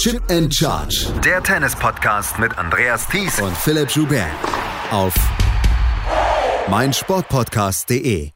Chip and Charge. Der Tennis-Podcast mit Andreas Thies und Philipp Joubert. Auf meinsportpodcast.de.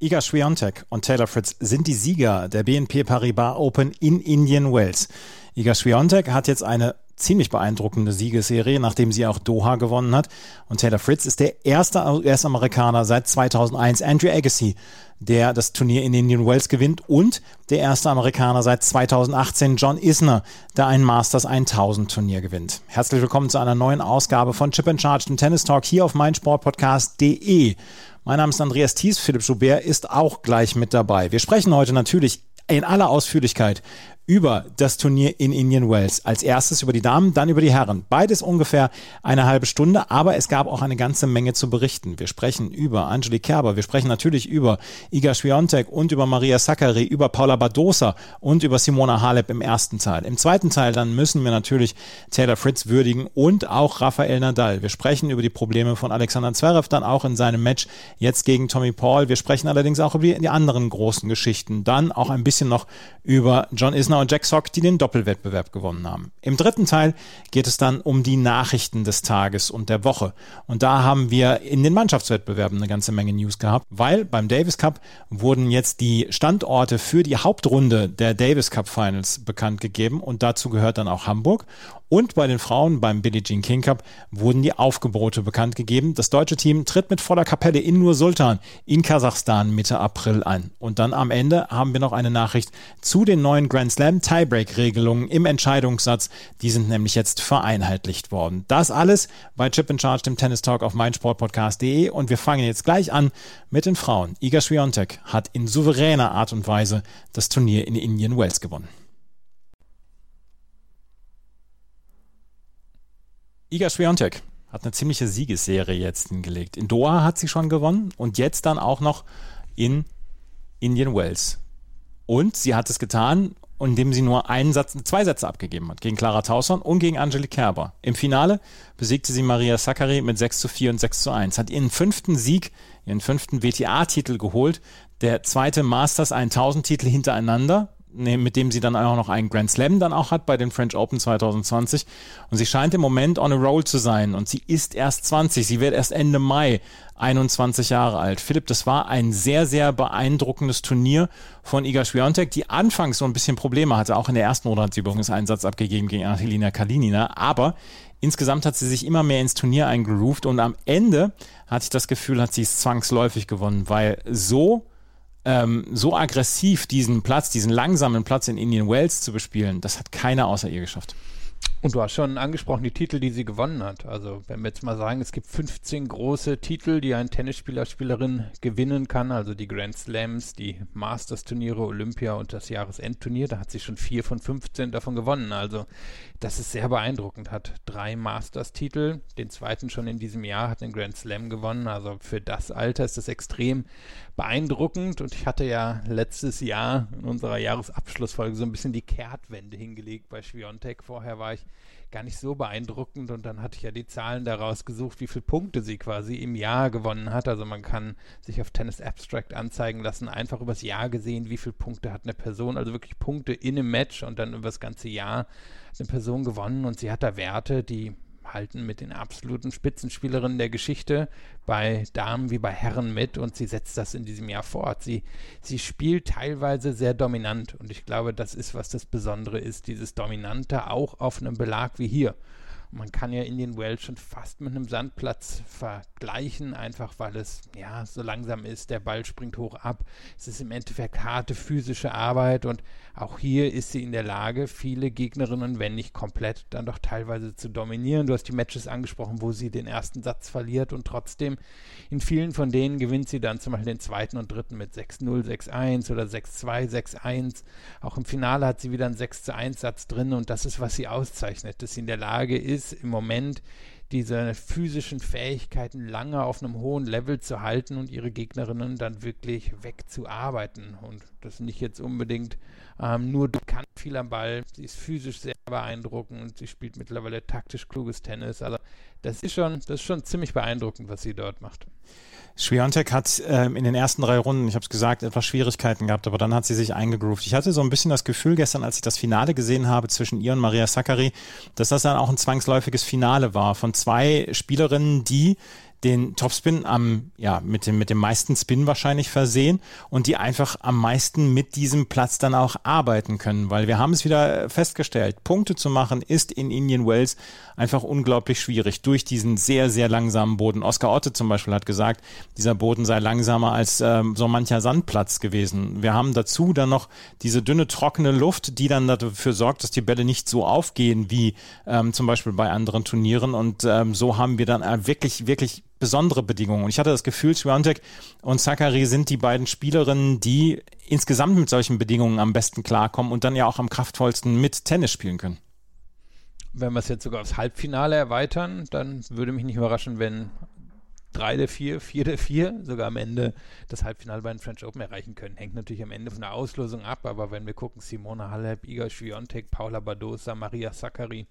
Iga Swiatek und Taylor Fritz sind die Sieger der BNP Paribas Open in Indian Wells. Iga Swiatek hat jetzt eine ziemlich beeindruckende Siegesserie, nachdem sie auch Doha gewonnen hat. Und Taylor Fritz ist der erste US-Amerikaner seit 2001, Andrew Agassi, der das Turnier in Indian Wells gewinnt und der erste Amerikaner seit 2018, John Isner, der ein Masters 1000 Turnier gewinnt. Herzlich willkommen zu einer neuen Ausgabe von Chip and Charge, dem Tennis Talk hier auf meinsportpodcast.de. Mein Name ist Andreas Thies, Philipp Schubert ist auch gleich mit dabei. Wir sprechen heute natürlich in aller Ausführlichkeit über das Turnier in Indian Wells. Als erstes über die Damen, dann über die Herren. Beides ungefähr eine halbe Stunde, aber es gab auch eine ganze Menge zu berichten. Wir sprechen über Angelique Kerber, wir sprechen natürlich über Iga Swiatek und über Maria Sakkari, über Paula Badosa und über Simona Halep im ersten Teil. Im zweiten Teil dann müssen wir natürlich Taylor Fritz würdigen und auch Rafael Nadal. Wir sprechen über die Probleme von Alexander Zverev dann auch in seinem Match jetzt gegen Tommy Paul. Wir sprechen allerdings auch über die anderen großen Geschichten. Dann auch ein bisschen noch über John Isner und Jack Sock, die den Doppelwettbewerb gewonnen haben. Im dritten Teil geht es dann um die Nachrichten des Tages und der Woche. Und da haben wir in den Mannschaftswettbewerben eine ganze Menge News gehabt, weil beim Davis Cup wurden jetzt die Standorte für die Hauptrunde der Davis Cup Finals bekannt gegeben und dazu gehört dann auch Hamburg. Und bei den Frauen beim Billie Jean King Cup wurden die Aufgebote bekannt gegeben. Das deutsche Team tritt mit voller Kapelle in Nur Sultan in Kasachstan Mitte April an. Und dann am Ende haben wir noch eine Nachricht zu den neuen Grand Slam Tiebreak-Regelungen im Entscheidungssatz. Die sind nämlich jetzt vereinheitlicht worden. Das alles bei Chip in Charge, dem Tennis Talk auf meinsportpodcast.de. Und wir fangen jetzt gleich an mit den Frauen. Iga Swiatek hat in souveräner Art und Weise das Turnier in Indian Wells gewonnen. Iga Swiatek hat eine ziemliche Siegesserie jetzt hingelegt. In Doha hat sie schon gewonnen und jetzt dann auch noch in Indian Wells. Und sie hat es getan, indem sie nur einen Satz, zwei Sätze abgegeben hat. Gegen Clara Tauson und gegen Angelique Kerber. Im Finale besiegte sie Maria Sakkari mit 6 zu 4 und 6 zu 1. Hat ihren fünften Sieg, ihren fünften WTA-Titel geholt. Der zweite Masters 1000 Titel hintereinander mit dem sie dann auch noch einen Grand Slam dann auch hat bei den French Open 2020. Und sie scheint im Moment on a roll zu sein. Und sie ist erst 20. Sie wird erst Ende Mai 21 Jahre alt. Philipp, das war ein sehr, sehr beeindruckendes Turnier von Iga Swiatek, die anfangs so ein bisschen Probleme hatte. Auch in der ersten Runde hat sie übrigens einen Satz abgegeben gegen Angelina Kalinina. Aber insgesamt hat sie sich immer mehr ins Turnier eingegroovt. Und am Ende hatte ich das Gefühl, hat sie es zwangsläufig gewonnen, weil so ähm, so aggressiv diesen Platz, diesen langsamen Platz in Indian Wells zu bespielen, das hat keiner außer ihr geschafft. Und du hast schon angesprochen, die Titel, die sie gewonnen hat. Also wenn wir jetzt mal sagen, es gibt 15 große Titel, die ein Tennisspieler, Spielerin gewinnen kann, also die Grand Slams, die Masters-Turniere, Olympia und das Jahresendturnier, da hat sie schon vier von 15 davon gewonnen. Also das ist sehr beeindruckend. Hat drei Masters-Titel, den zweiten schon in diesem Jahr, hat den Grand Slam gewonnen. Also für das Alter ist das extrem beeindruckend. Und ich hatte ja letztes Jahr in unserer Jahresabschlussfolge so ein bisschen die Kehrtwende hingelegt bei Schwiontek. Vorher war ich gar nicht so beeindruckend und dann hatte ich ja die Zahlen daraus gesucht, wie viele Punkte sie quasi im Jahr gewonnen hat. Also man kann sich auf Tennis Abstract anzeigen lassen, einfach übers Jahr gesehen, wie viele Punkte hat eine Person, also wirklich Punkte in einem Match und dann über das ganze Jahr eine Person gewonnen und sie hat da Werte, die halten mit den absoluten Spitzenspielerinnen der Geschichte bei Damen wie bei Herren mit und sie setzt das in diesem Jahr fort. Sie, sie spielt teilweise sehr dominant und ich glaube, das ist, was das Besondere ist, dieses Dominante auch auf einem Belag wie hier. Man kann ja Indian Wells schon fast mit einem Sandplatz vergleichen, einfach weil es ja so langsam ist. Der Ball springt hoch ab. Es ist im Endeffekt harte physische Arbeit und auch hier ist sie in der Lage, viele Gegnerinnen, wenn nicht komplett, dann doch teilweise zu dominieren. Du hast die Matches angesprochen, wo sie den ersten Satz verliert und trotzdem in vielen von denen gewinnt sie dann zum Beispiel den zweiten und dritten mit 6-0, 6-1 oder 6-2, 6-1. Auch im Finale hat sie wieder einen 6-1 Satz drin und das ist, was sie auszeichnet, dass sie in der Lage ist, ist im Moment diese physischen Fähigkeiten lange auf einem hohen Level zu halten und ihre Gegnerinnen dann wirklich wegzuarbeiten. Und das nicht jetzt unbedingt ähm, nur bekannt viel am Ball. Sie ist physisch sehr beeindruckend. Sie spielt mittlerweile taktisch kluges Tennis. Also das ist schon, das ist schon ziemlich beeindruckend, was sie dort macht. Schwiontek hat ähm, in den ersten drei Runden, ich habe es gesagt, etwas Schwierigkeiten gehabt, aber dann hat sie sich eingegroovt. Ich hatte so ein bisschen das Gefühl gestern, als ich das Finale gesehen habe zwischen ihr und Maria Sakkari, dass das dann auch ein zwangsläufiges Finale war von zwei Spielerinnen, die den Topspin am, ja, mit dem, mit dem meisten Spin wahrscheinlich versehen und die einfach am meisten mit diesem Platz dann auch arbeiten können, weil wir haben es wieder festgestellt, Punkte zu machen ist in Indian Wells einfach unglaublich schwierig durch diesen sehr, sehr langsamen Boden. Oscar Otte zum Beispiel hat gesagt, dieser Boden sei langsamer als ähm, so mancher Sandplatz gewesen. Wir haben dazu dann noch diese dünne, trockene Luft, die dann dafür sorgt, dass die Bälle nicht so aufgehen wie ähm, zum Beispiel bei anderen Turnieren und ähm, so haben wir dann äh, wirklich, wirklich besondere Bedingungen. Und ich hatte das Gefühl, Swiatek und Zachary sind die beiden Spielerinnen, die insgesamt mit solchen Bedingungen am besten klarkommen und dann ja auch am kraftvollsten mit Tennis spielen können. Wenn wir es jetzt sogar aufs Halbfinale erweitern, dann würde mich nicht überraschen, wenn drei der vier, vier der vier sogar am Ende das Halbfinale bei den French Open erreichen können. Hängt natürlich am Ende von der Auslosung ab, aber wenn wir gucken, Simona Halep, Iga Swiatek, Paula Badosa, Maria Sakkari,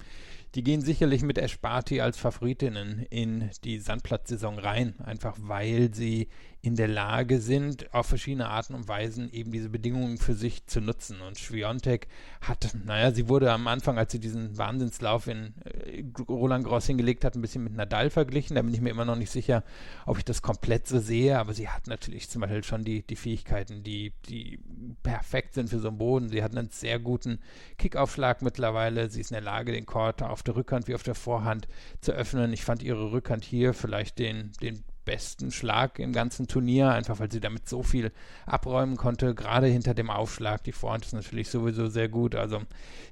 die gehen sicherlich mit Esparti als Favoritinnen in die Sandplatzsaison rein, einfach weil sie in der Lage sind, auf verschiedene Arten und Weisen eben diese Bedingungen für sich zu nutzen. Und Schwiontek hat, naja, sie wurde am Anfang, als sie diesen Wahnsinnslauf in äh, Roland Gross hingelegt hat, ein bisschen mit Nadal verglichen. Da bin ich mir immer noch nicht sicher, ob ich das komplett so sehe, aber sie hat natürlich zum Beispiel schon die, die Fähigkeiten, die, die perfekt sind für so einen Boden. Sie hat einen sehr guten Kickaufschlag mittlerweile. Sie ist in der Lage, den Court auf der Rückhand wie auf der Vorhand zu öffnen. Ich fand ihre Rückhand hier vielleicht den, den besten Schlag im ganzen Turnier, einfach weil sie damit so viel abräumen konnte, gerade hinter dem Aufschlag. Die Vorhand ist natürlich sowieso sehr gut. Also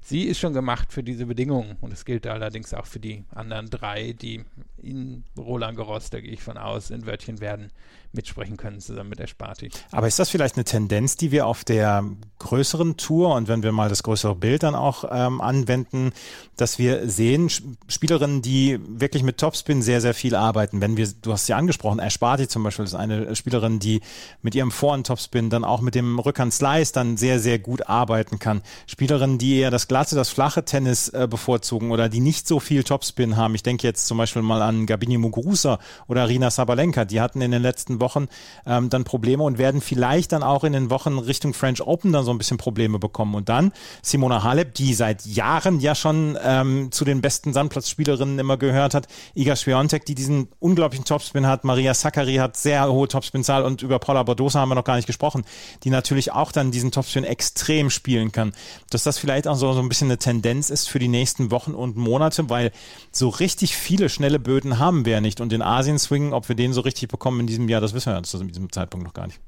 sie ist schon gemacht für diese Bedingungen und es gilt allerdings auch für die anderen drei, die in Roland Garros, da gehe ich von aus, in Wörtchen werden mitsprechen können, zusammen mit der Sparti. Aber ist das vielleicht eine Tendenz, die wir auf der größeren Tour und wenn wir mal das größere Bild dann auch ähm, anwenden, dass wir sehen, Spielerinnen, die wirklich mit Topspin sehr, sehr viel arbeiten. Wenn wir, du hast sie angesprochen, Ash Barty zum Beispiel ist eine Spielerin, die mit ihrem Vorhand Topspin dann auch mit dem Rückhand Slice dann sehr, sehr gut arbeiten kann. Spielerinnen, die eher das glatte, das flache Tennis äh, bevorzugen oder die nicht so viel Topspin haben. Ich denke jetzt zum Beispiel mal an Gabini Muguruza oder Rina Sabalenka. Die hatten in den letzten Wochen ähm, dann Probleme und werden vielleicht dann auch in den Wochen Richtung French Open dann so ein bisschen Probleme bekommen. Und dann Simona Halep, die seit Jahren ja schon ähm, zu den besten Sandplatzspielerinnen immer gehört hat. Iga Swiatek, die diesen unglaublichen Topspin hat. Maria Sakkari hat sehr hohe Topspinzahl und über Paula Badosa haben wir noch gar nicht gesprochen, die natürlich auch dann diesen Topspin extrem spielen kann. Dass das vielleicht auch so, so ein bisschen eine Tendenz ist für die nächsten Wochen und Monate, weil so richtig viele schnelle Böden haben wir ja nicht. Und den Asien-Swing, ob wir den so richtig bekommen in diesem Jahr, das wissen wir zu diesem Zeitpunkt noch gar nicht.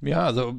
Ja, also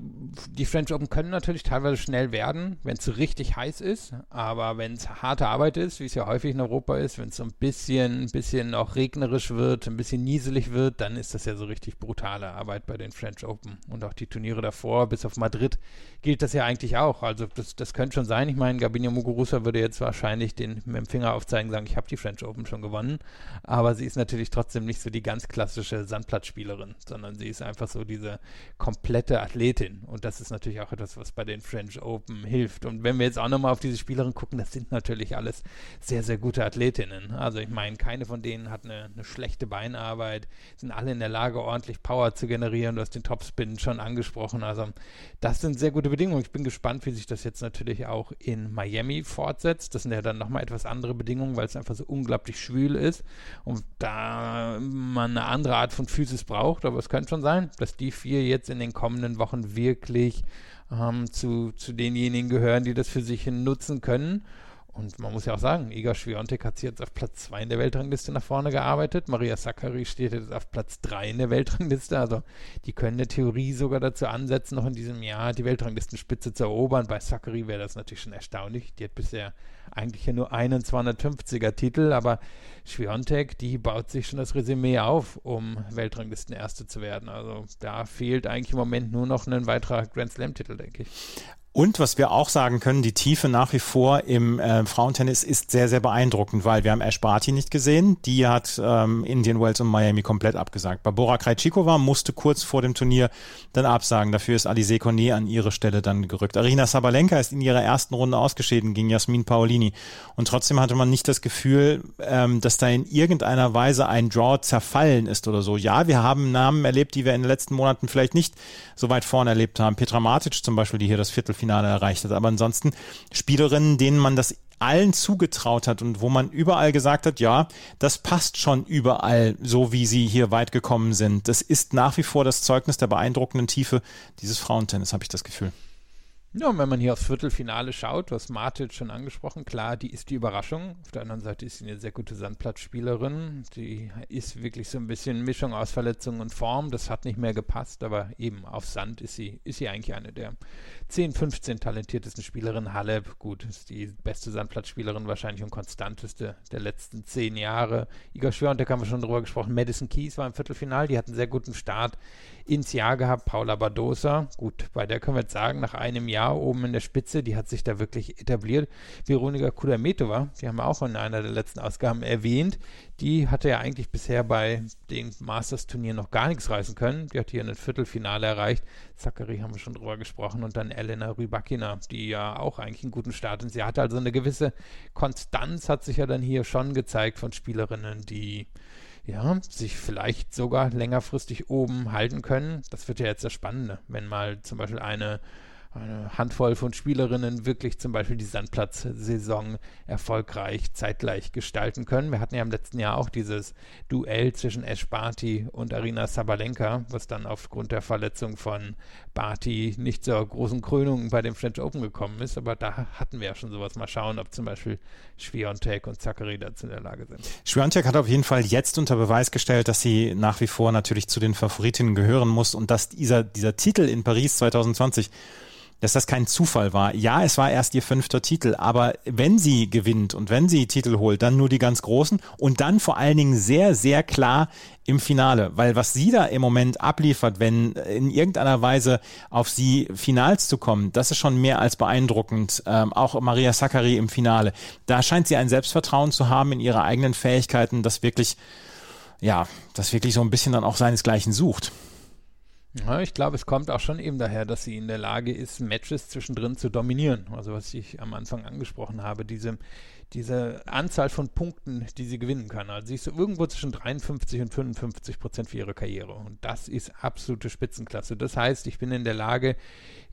die French Open können natürlich teilweise schnell werden, wenn es richtig heiß ist, aber wenn es harte Arbeit ist, wie es ja häufig in Europa ist, wenn es so ein bisschen, ein bisschen auch regnerisch wird, ein bisschen nieselig wird, dann ist das ja so richtig brutale Arbeit bei den French Open. Und auch die Turniere davor, bis auf Madrid, gilt das ja eigentlich auch. Also das, das könnte schon sein. Ich meine, Gabina Muguruza würde jetzt wahrscheinlich den mit dem Finger aufzeigen, sagen, ich habe die French Open schon gewonnen, aber sie ist natürlich trotzdem nicht so die ganz klassische Sandplatzspielerin, sondern sie ist einfach so diese komplette gute Athletin. Und das ist natürlich auch etwas, was bei den French Open hilft. Und wenn wir jetzt auch nochmal auf diese Spielerin gucken, das sind natürlich alles sehr, sehr gute Athletinnen. Also ich meine, keine von denen hat eine, eine schlechte Beinarbeit, sind alle in der Lage, ordentlich Power zu generieren. Du hast den Topspin schon angesprochen. Also das sind sehr gute Bedingungen. Ich bin gespannt, wie sich das jetzt natürlich auch in Miami fortsetzt. Das sind ja dann nochmal etwas andere Bedingungen, weil es einfach so unglaublich schwül ist und da man eine andere Art von Physis braucht. Aber es könnte schon sein, dass die vier jetzt in den kommenden kommenden Wochen wirklich ähm, zu, zu denjenigen gehören, die das für sich nutzen können. Und man muss ja auch sagen, Iga Swiatek hat sich jetzt auf Platz 2 in der Weltrangliste nach vorne gearbeitet. Maria Sakkari steht jetzt auf Platz 3 in der Weltrangliste. Also die können der Theorie sogar dazu ansetzen, noch in diesem Jahr die Weltranglistenspitze zu erobern. Bei Sakkari wäre das natürlich schon erstaunlich. Die hat bisher eigentlich ja nur einen 250er Titel, aber Schwiontek, die baut sich schon das Resümee auf, um Weltranglistenerste zu werden. Also da fehlt eigentlich im Moment nur noch ein weiterer Grand Slam-Titel, denke ich. Und was wir auch sagen können, die Tiefe nach wie vor im äh, Frauentennis ist sehr, sehr beeindruckend, weil wir haben Ash Barty nicht gesehen. Die hat ähm, Indian Wells und Miami komplett abgesagt. Barbora Krejcikova musste kurz vor dem Turnier dann absagen. Dafür ist Alize Cornet an ihre Stelle dann gerückt. Arina Sabalenka ist in ihrer ersten Runde ausgeschieden gegen Jasmin Paolini. Und trotzdem hatte man nicht das Gefühl, ähm, dass da in irgendeiner Weise ein Draw zerfallen ist oder so. Ja, wir haben Namen erlebt, die wir in den letzten Monaten vielleicht nicht so weit vorne erlebt haben. Petra Matic zum Beispiel, die hier das Viertelfinale Finale erreicht hat. Aber ansonsten Spielerinnen, denen man das allen zugetraut hat und wo man überall gesagt hat, ja, das passt schon überall, so wie sie hier weit gekommen sind. Das ist nach wie vor das Zeugnis der beeindruckenden Tiefe dieses Frauentennis, habe ich das Gefühl. Ja, und wenn man hier aufs Viertelfinale schaut, was Martic schon angesprochen, klar, die ist die Überraschung. Auf der anderen Seite ist sie eine sehr gute Sandplatzspielerin. Die ist wirklich so ein bisschen Mischung aus Verletzung und Form. Das hat nicht mehr gepasst, aber eben auf Sand ist sie, ist sie eigentlich eine der 10, 15 talentiertesten Spielerinnen. Halep, gut, ist die beste Sandplatzspielerin wahrscheinlich und konstanteste der letzten zehn Jahre. Igor Schwiontek haben wir schon drüber gesprochen. Madison Keys war im Viertelfinale, die hat einen sehr guten Start ins Jahr gehabt. Paula Badosa, gut, bei der können wir jetzt sagen, nach einem Jahr oben in der Spitze, die hat sich da wirklich etabliert. Veronika Kudametova, die haben wir auch in einer der letzten Ausgaben erwähnt, die hatte ja eigentlich bisher bei den Masters-Turnieren noch gar nichts reißen können. Die hat hier ein Viertelfinale erreicht. Zachary haben wir schon drüber gesprochen und dann Elena Rybakina, die ja auch eigentlich einen guten Start ins Jahr hatte. Also eine gewisse Konstanz hat sich ja dann hier schon gezeigt von Spielerinnen, die ja, sich vielleicht sogar längerfristig oben halten können. Das wird ja jetzt das Spannende, wenn mal zum Beispiel eine eine Handvoll von Spielerinnen wirklich zum Beispiel die Sandplatzsaison erfolgreich zeitgleich gestalten können. Wir hatten ja im letzten Jahr auch dieses Duell zwischen Ash Barty und Arina Sabalenka, was dann aufgrund der Verletzung von Barty nicht zur großen Krönung bei dem French Open gekommen ist. Aber da hatten wir ja schon sowas. Mal schauen, ob zum Beispiel Schwiontek und Zachary dazu in der Lage sind. Schwiontek hat auf jeden Fall jetzt unter Beweis gestellt, dass sie nach wie vor natürlich zu den Favoritinnen gehören muss und dass dieser, dieser Titel in Paris 2020 dass das kein Zufall war. Ja, es war erst ihr fünfter Titel, aber wenn sie gewinnt und wenn sie Titel holt, dann nur die ganz großen und dann vor allen Dingen sehr, sehr klar im Finale, weil was sie da im Moment abliefert, wenn in irgendeiner Weise auf sie Finals zu kommen, das ist schon mehr als beeindruckend. Ähm, auch Maria Sakkari im Finale, da scheint sie ein Selbstvertrauen zu haben in ihre eigenen Fähigkeiten, das wirklich, ja, das wirklich so ein bisschen dann auch seinesgleichen sucht. Ja, ich glaube, es kommt auch schon eben daher, dass sie in der Lage ist, Matches zwischendrin zu dominieren. Also was ich am Anfang angesprochen habe, diese diese Anzahl von Punkten, die sie gewinnen kann. Also sie ist so irgendwo zwischen 53 und 55 Prozent für ihre Karriere. Und das ist absolute Spitzenklasse. Das heißt, ich bin in der Lage,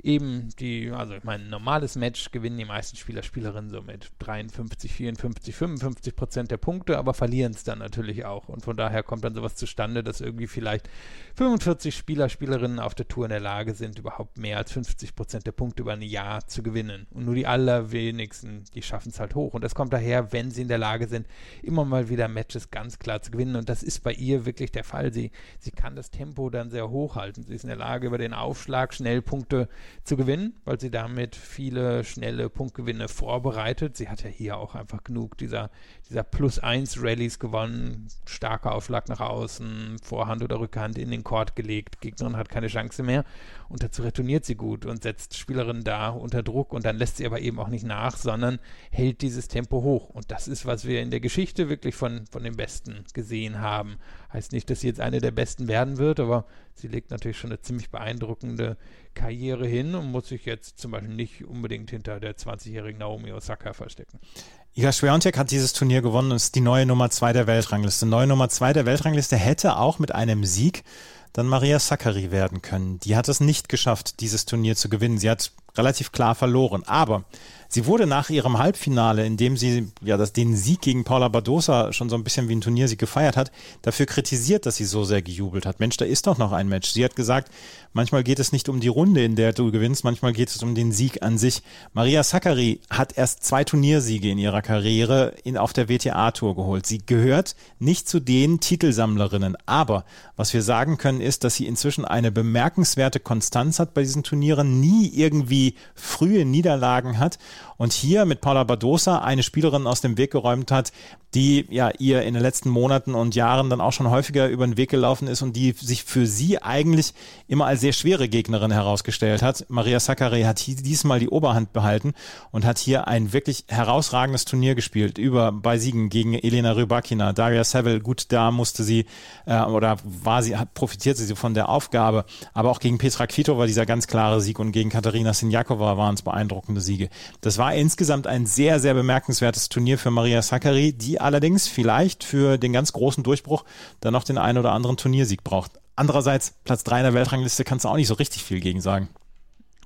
eben die, also ich meine, normales Match gewinnen die meisten Spieler, Spielerinnen so mit 53, 54, 55 Prozent der Punkte, aber verlieren es dann natürlich auch. Und von daher kommt dann sowas zustande, dass irgendwie vielleicht 45 Spieler, Spielerinnen auf der Tour in der Lage sind, überhaupt mehr als 50 Prozent der Punkte über ein Jahr zu gewinnen. Und nur die allerwenigsten, die schaffen es halt hoch. Und das kommt kommt daher, wenn sie in der Lage sind, immer mal wieder Matches ganz klar zu gewinnen. Und das ist bei ihr wirklich der Fall. Sie, sie kann das Tempo dann sehr hoch halten. Sie ist in der Lage, über den Aufschlag schnell Punkte zu gewinnen, weil sie damit viele schnelle Punktgewinne vorbereitet. Sie hat ja hier auch einfach genug dieser, dieser Plus-1-Rallies gewonnen. Starker Aufschlag nach außen, Vorhand oder Rückhand in den Court gelegt. Gegnerin hat keine Chance mehr. Und dazu retourniert sie gut und setzt Spielerinnen da unter Druck. Und dann lässt sie aber eben auch nicht nach, sondern hält dieses Tempo Tempo hoch. Und das ist, was wir in der Geschichte wirklich von, von den Besten gesehen haben. Heißt nicht, dass sie jetzt eine der Besten werden wird, aber sie legt natürlich schon eine ziemlich beeindruckende Karriere hin und muss sich jetzt zum Beispiel nicht unbedingt hinter der 20-jährigen Naomi Osaka verstecken. Iga Swiatek hat dieses Turnier gewonnen und ist die neue Nummer zwei der Weltrangliste. Neue Nummer zwei der Weltrangliste hätte auch mit einem Sieg dann Maria Sakkari werden können. Die hat es nicht geschafft, dieses Turnier zu gewinnen. Sie hat relativ klar verloren. Aber Sie wurde nach ihrem Halbfinale, in dem sie ja das, den Sieg gegen Paula Badosa schon so ein bisschen wie ein Turniersieg gefeiert hat, dafür kritisiert, dass sie so sehr gejubelt hat. Mensch, da ist doch noch ein Match. Sie hat gesagt, manchmal geht es nicht um die Runde, in der du gewinnst, manchmal geht es um den Sieg an sich. Maria Sakkari hat erst zwei Turniersiege in ihrer Karriere in, auf der WTA-Tour geholt. Sie gehört nicht zu den Titelsammlerinnen. Aber was wir sagen können, ist, dass sie inzwischen eine bemerkenswerte Konstanz hat bei diesen Turnieren, nie irgendwie frühe Niederlagen hat und hier mit Paula Badosa eine Spielerin aus dem Weg geräumt hat, die ja ihr in den letzten Monaten und Jahren dann auch schon häufiger über den Weg gelaufen ist und die sich für sie eigentlich immer als sehr schwere Gegnerin herausgestellt hat. Maria Sakkari hat diesmal die Oberhand behalten und hat hier ein wirklich herausragendes Turnier gespielt über bei Siegen gegen Elena Rybakina, Daria Seville. Gut, da musste sie äh, oder war sie profitierte sie von der Aufgabe, aber auch gegen Petra Kvitova dieser ganz klare Sieg und gegen Katharina Sinjakova waren es beeindruckende Siege. Das war insgesamt ein sehr sehr bemerkenswertes Turnier für Maria Sakkari, die allerdings vielleicht für den ganz großen Durchbruch dann noch den einen oder anderen Turniersieg braucht. Andererseits, Platz 3 in der Weltrangliste kannst du auch nicht so richtig viel gegen sagen.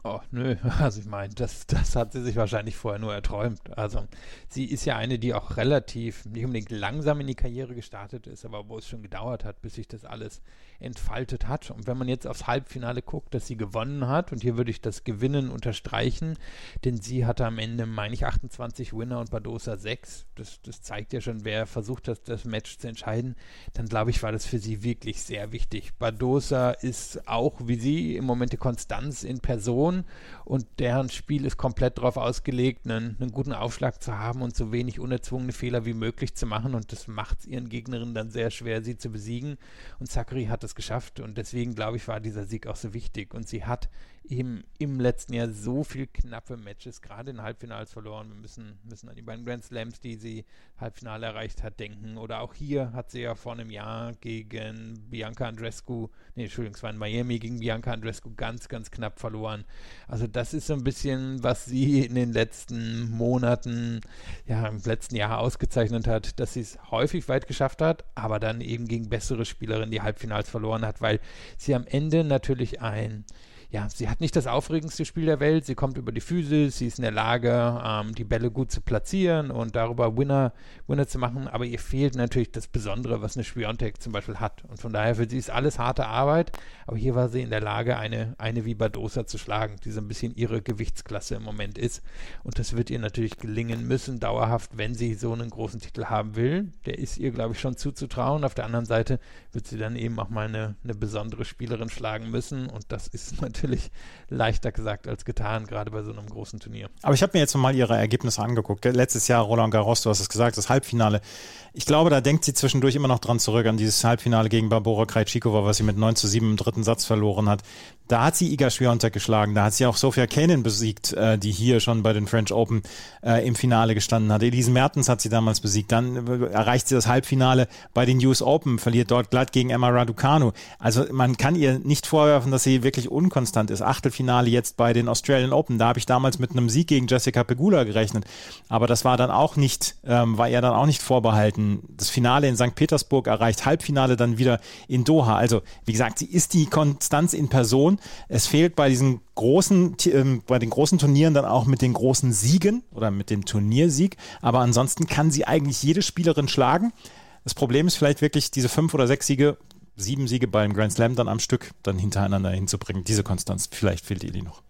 Oh, nö, also ich meine, das, das hat sie sich wahrscheinlich vorher nur erträumt. Also sie ist ja eine, die auch relativ, nicht unbedingt langsam in die Karriere gestartet ist, aber wo es schon gedauert hat, bis sich das alles entfaltet hat. Und wenn man jetzt aufs Halbfinale guckt, dass sie gewonnen hat, und hier würde ich das Gewinnen unterstreichen, denn sie hatte am Ende, meine ich, 28 Winner und Badosa 6. Das, das zeigt ja schon, wer versucht hat, das Match zu entscheiden. Dann glaube ich, war das für sie wirklich sehr wichtig. Badosa ist auch wie sie im Moment die Konstanz in Person und deren Spiel ist komplett darauf ausgelegt, einen, einen guten Aufschlag zu haben und so wenig unerzwungene Fehler wie möglich zu machen. Und das macht es ihren Gegnerinnen dann sehr schwer, sie zu besiegen. Und Zachary hat es geschafft und deswegen glaube ich, war dieser Sieg auch so wichtig. Und sie hat eben im letzten Jahr so viel knappe Matches, gerade in Halbfinals verloren. Wir müssen, müssen an die beiden Grand Slams, die sie Halbfinale erreicht hat, denken. Oder auch hier hat sie ja vor einem Jahr gegen Bianca Andrescu, nee, Entschuldigung, es war in Miami gegen Bianca Andrescu ganz, ganz knapp verloren. Also das ist so ein bisschen, was sie in den letzten Monaten, ja, im letzten Jahr ausgezeichnet hat, dass sie es häufig weit geschafft hat, aber dann eben gegen bessere Spielerinnen die Halbfinals verloren hat, weil sie am Ende natürlich ein ja, sie hat nicht das aufregendste Spiel der Welt. Sie kommt über die Physis, sie ist in der Lage, ähm, die Bälle gut zu platzieren und darüber Winner, Winner zu machen. Aber ihr fehlt natürlich das Besondere, was eine Spiontek zum Beispiel hat. Und von daher für sie ist alles harte Arbeit. Aber hier war sie in der Lage, eine, eine wie Badosa zu schlagen, die so ein bisschen ihre Gewichtsklasse im Moment ist. Und das wird ihr natürlich gelingen müssen, dauerhaft, wenn sie so einen großen Titel haben will. Der ist ihr, glaube ich, schon zuzutrauen. Auf der anderen Seite wird sie dann eben auch mal eine, eine besondere Spielerin schlagen müssen. Und das ist natürlich natürlich leichter gesagt als getan, gerade bei so einem großen Turnier. Aber ich habe mir jetzt mal ihre Ergebnisse angeguckt. Letztes Jahr Roland Garros, du hast es gesagt, das Halbfinale. Ich glaube, da denkt sie zwischendurch immer noch dran zurück an dieses Halbfinale gegen Barbora Krejcikova, was sie mit 9 zu 7 im dritten Satz verloren hat. Da hat sie Iga Swiatek geschlagen, da hat sie auch Sofia Kenin besiegt, äh, die hier schon bei den French Open äh, im Finale gestanden hat. Elise Mertens hat sie damals besiegt. Dann äh, erreicht sie das Halbfinale bei den US Open, verliert dort glatt gegen Emma Raducanu. Also man kann ihr nicht vorwerfen, dass sie wirklich unkonstant ist. Achtelfinale jetzt bei den Australian Open. Da habe ich damals mit einem Sieg gegen Jessica Pegula gerechnet. Aber das war dann auch nicht, ähm, war ihr dann auch nicht vorbehalten das Finale in St. Petersburg erreicht, Halbfinale dann wieder in Doha. Also, wie gesagt, sie ist die Konstanz in Person. Es fehlt bei diesen großen, äh, bei den großen Turnieren dann auch mit den großen Siegen oder mit dem Turniersieg. Aber ansonsten kann sie eigentlich jede Spielerin schlagen. Das Problem ist vielleicht wirklich diese fünf oder sechs Siege, sieben Siege beim Grand Slam dann am Stück dann hintereinander hinzubringen. Diese Konstanz, vielleicht fehlt ihr die noch.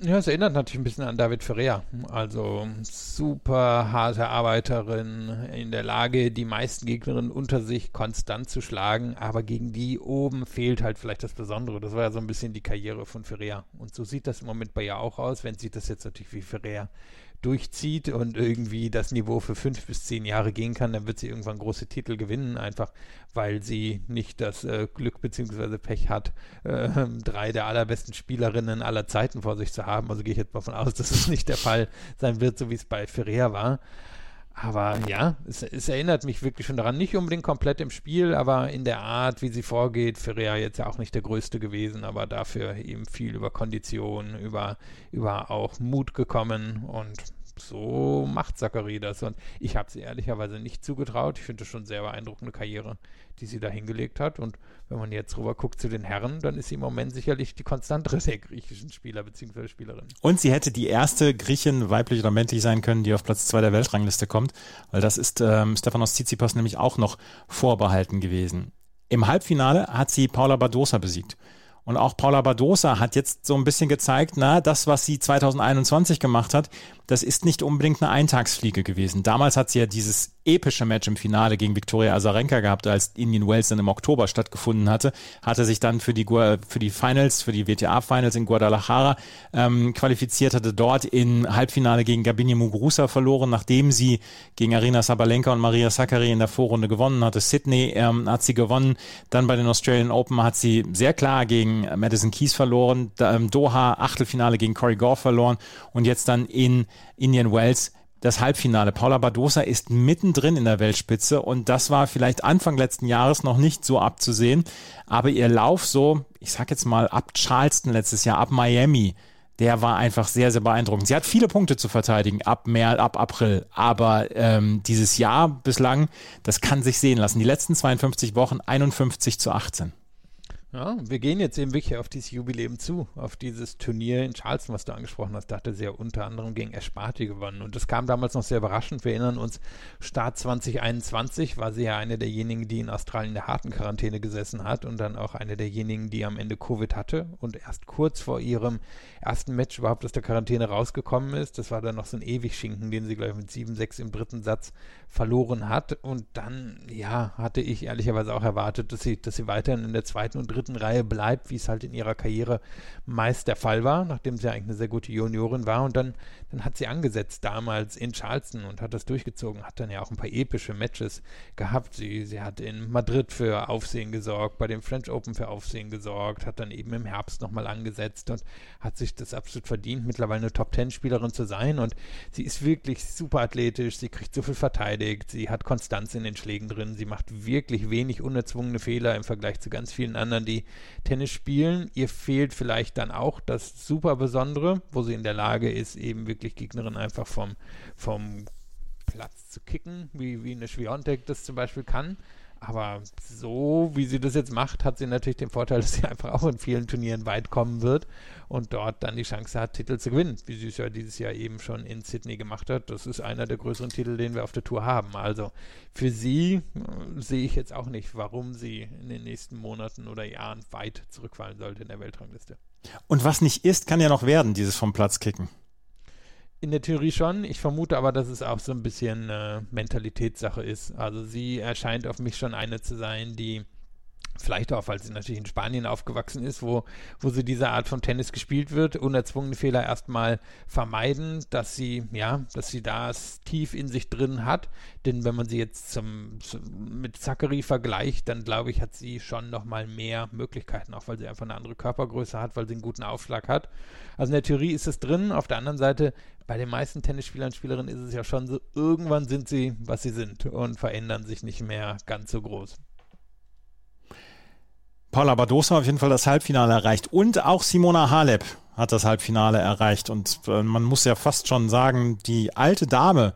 Ja, es erinnert natürlich ein bisschen an David Ferrer. Also super harte Arbeiterin, in der Lage, die meisten Gegnerinnen unter sich konstant zu schlagen, aber gegen die oben fehlt halt vielleicht das Besondere. Das war ja so ein bisschen die Karriere von Ferrer. Und so sieht das im Moment bei ihr auch aus, wenn sie das jetzt natürlich wie Ferrer durchzieht und irgendwie das Niveau für fünf bis zehn Jahre gehen kann, dann wird sie irgendwann große Titel gewinnen, einfach weil sie nicht das äh, Glück bzw. Pech hat, äh, drei der allerbesten Spielerinnen aller Zeiten vor sich zu haben. Also gehe ich jetzt mal davon aus, dass es nicht der Fall sein wird, so wie es bei Ferrer war. Aber ja, es, es, erinnert mich wirklich schon daran, nicht unbedingt komplett im Spiel, aber in der Art, wie sie vorgeht. Ferreira jetzt ja auch nicht der Größte gewesen, aber dafür eben viel über Kondition, über, über auch Mut gekommen und so macht Zachary das. Und ich habe sie ehrlicherweise nicht zugetraut. Ich finde das schon sehr beeindruckende Karriere, die sie da hingelegt hat. Und wenn man jetzt rüber guckt zu den Herren, dann ist sie im Moment sicherlich die konstantere der griechischen Spieler bzw. Spielerinnen. Und sie hätte die erste Griechin, weiblich oder männlich sein können, die auf Platz zwei der Weltrangliste kommt, weil das ist ähm, Stefanos Tsitsipas nämlich auch noch vorbehalten gewesen. Im Halbfinale hat sie Paula Badosa besiegt. Und auch Paula Badosa hat jetzt so ein bisschen gezeigt, na, das, was sie 2021 gemacht hat, das ist nicht unbedingt eine Eintagsfliege gewesen. Damals hat sie ja dieses epische Match im Finale gegen Viktoria Azarenka gehabt, als Indian Wells dann im Oktober stattgefunden hatte, hatte sich dann für die, für die Finals, für die WTA-Finals in Guadalajara ähm, qualifiziert, hatte dort im Halbfinale gegen Gabini Muguruza verloren, nachdem sie gegen Arina Sabalenka und Maria Sakkari in der Vorrunde gewonnen hatte. Sydney ähm, hat sie gewonnen, dann bei den Australian Open hat sie sehr klar gegen Madison Keys verloren, ähm, Doha Achtelfinale gegen Corey Gore verloren und jetzt dann in Indian Wells das Halbfinale. Paula Badosa ist mittendrin in der Weltspitze und das war vielleicht Anfang letzten Jahres noch nicht so abzusehen. Aber ihr Lauf so, ich sag jetzt mal ab Charleston letztes Jahr, ab Miami, der war einfach sehr, sehr beeindruckend. Sie hat viele Punkte zu verteidigen ab März, ab April, aber ähm, dieses Jahr bislang, das kann sich sehen lassen. Die letzten 52 Wochen 51 zu 18. Ja, wir gehen jetzt eben wirklich auf dieses Jubiläum zu, auf dieses Turnier in Charleston, was du angesprochen hast. Da hatte sie ja unter anderem gegen Esparti gewonnen. Und das kam damals noch sehr überraschend. Wir erinnern uns, Start 2021 war sie ja eine derjenigen, die in Australien in der harten Quarantäne gesessen hat und dann auch eine derjenigen, die am Ende Covid hatte und erst kurz vor ihrem ersten Match überhaupt aus der Quarantäne rausgekommen ist. Das war dann noch so ein Ewigschinken, den sie, glaube ich, mit 7-6 im dritten Satz verloren hat. Und dann, ja, hatte ich ehrlicherweise auch erwartet, dass sie, dass sie weiterhin in der zweiten und dritten dritten Reihe bleibt, wie es halt in ihrer Karriere meist der Fall war, nachdem sie eigentlich eine sehr gute Juniorin war. Und dann, dann hat sie angesetzt damals in Charleston und hat das durchgezogen, hat dann ja auch ein paar epische Matches gehabt. Sie, sie hat in Madrid für Aufsehen gesorgt, bei dem French Open für Aufsehen gesorgt, hat dann eben im Herbst nochmal angesetzt und hat sich das absolut verdient, mittlerweile eine Top-Ten-Spielerin zu sein. Und sie ist wirklich super athletisch, sie kriegt so viel verteidigt, sie hat Konstanz in den Schlägen drin, sie macht wirklich wenig unerzwungene Fehler im Vergleich zu ganz vielen anderen, die Tennis spielen. Ihr fehlt vielleicht dann auch das super Besondere, wo sie in der Lage ist, eben wirklich Gegnerin einfach vom, vom Platz zu kicken, wie, wie eine Schwiontek das zum Beispiel kann. Aber so, wie sie das jetzt macht, hat sie natürlich den Vorteil, dass sie einfach auch in vielen Turnieren weit kommen wird und dort dann die Chance hat, Titel zu gewinnen, wie sie es ja dieses Jahr eben schon in Sydney gemacht hat. Das ist einer der größeren Titel, den wir auf der Tour haben. Also für sie äh, sehe ich jetzt auch nicht, warum sie in den nächsten Monaten oder Jahren weit zurückfallen sollte in der Weltrangliste. Und was nicht ist, kann ja noch werden, dieses vom Platz kicken. In der Theorie schon. Ich vermute aber, dass es auch so ein bisschen äh, Mentalitätssache ist. Also sie erscheint auf mich schon eine zu sein, die Vielleicht auch, weil sie natürlich in Spanien aufgewachsen ist, wo, wo sie diese Art von Tennis gespielt wird, unerzwungene Fehler erstmal vermeiden, dass sie, ja, dass sie das tief in sich drin hat. Denn wenn man sie jetzt zum, zum mit Zachary vergleicht, dann glaube ich, hat sie schon nochmal mehr Möglichkeiten, auch weil sie einfach eine andere Körpergröße hat, weil sie einen guten Aufschlag hat. Also in der Theorie ist es drin. Auf der anderen Seite, bei den meisten Tennisspielern und Spielerinnen ist es ja schon so, irgendwann sind sie, was sie sind und verändern sich nicht mehr ganz so groß. Paula Badosa auf jeden Fall das Halbfinale erreicht und auch Simona Halep hat das Halbfinale erreicht und äh, man muss ja fast schon sagen, die alte Dame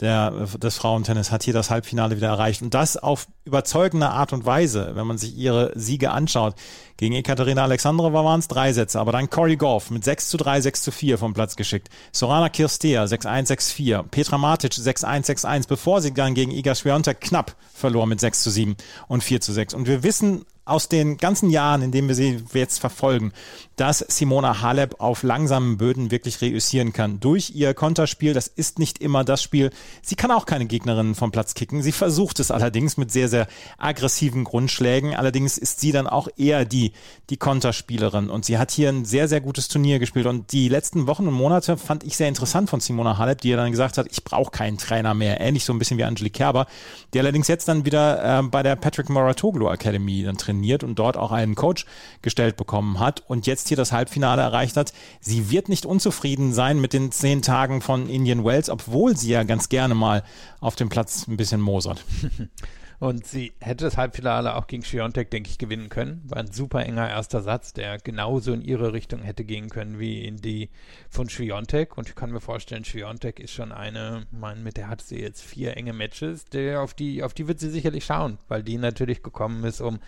der, des Frauentennis hat hier das Halbfinale wieder erreicht und das auf überzeugende Art und Weise, wenn man sich ihre Siege anschaut. Gegen Ekaterina Alexandrova waren es drei Sätze, aber dann Cory Goff mit 6 zu 3, 6 zu 4 vom Platz geschickt. Sorana Kirstea 6-1, 6-4. Petra Matic 6-1, 6-1, bevor sie dann gegen Iga Swiatek knapp verlor mit 6 zu 7 und 4 zu 6. Und wir wissen aus den ganzen Jahren, in denen wir sie jetzt verfolgen, dass Simona Halep auf langsamen Böden wirklich reüssieren kann. Durch ihr Konterspiel, das ist nicht immer das Spiel. Sie kann auch keine Gegnerinnen vom Platz kicken. Sie versucht es allerdings mit sehr, sehr aggressiven Grundschlägen. Allerdings ist sie dann auch eher die, die Konterspielerin. Und sie hat hier ein sehr, sehr gutes Turnier gespielt. Und die letzten Wochen und Monate fand ich sehr interessant von Simona Halep, die ja dann gesagt hat, ich brauche keinen Trainer mehr. Ähnlich so ein bisschen wie Angelique Kerber, die allerdings jetzt dann wieder äh, bei der Patrick Moratoglu Academy dann trainiert trainiert und dort auch einen Coach gestellt bekommen hat und jetzt hier das Halbfinale erreicht hat. Sie wird nicht unzufrieden sein mit den zehn Tagen von Indian Wells, obwohl sie ja ganz gerne mal auf dem Platz ein bisschen mosert. Und sie hätte das Halbfinale auch gegen Schiontek, denke ich, gewinnen können. War ein super enger erster Satz, der genauso in ihre Richtung hätte gehen können wie in die von Schiontek. Und ich kann mir vorstellen, Schiontek ist schon eine, man, mit der hat sie jetzt vier enge Matches, der, auf, die, auf die wird sie sicherlich schauen, weil die natürlich gekommen ist, um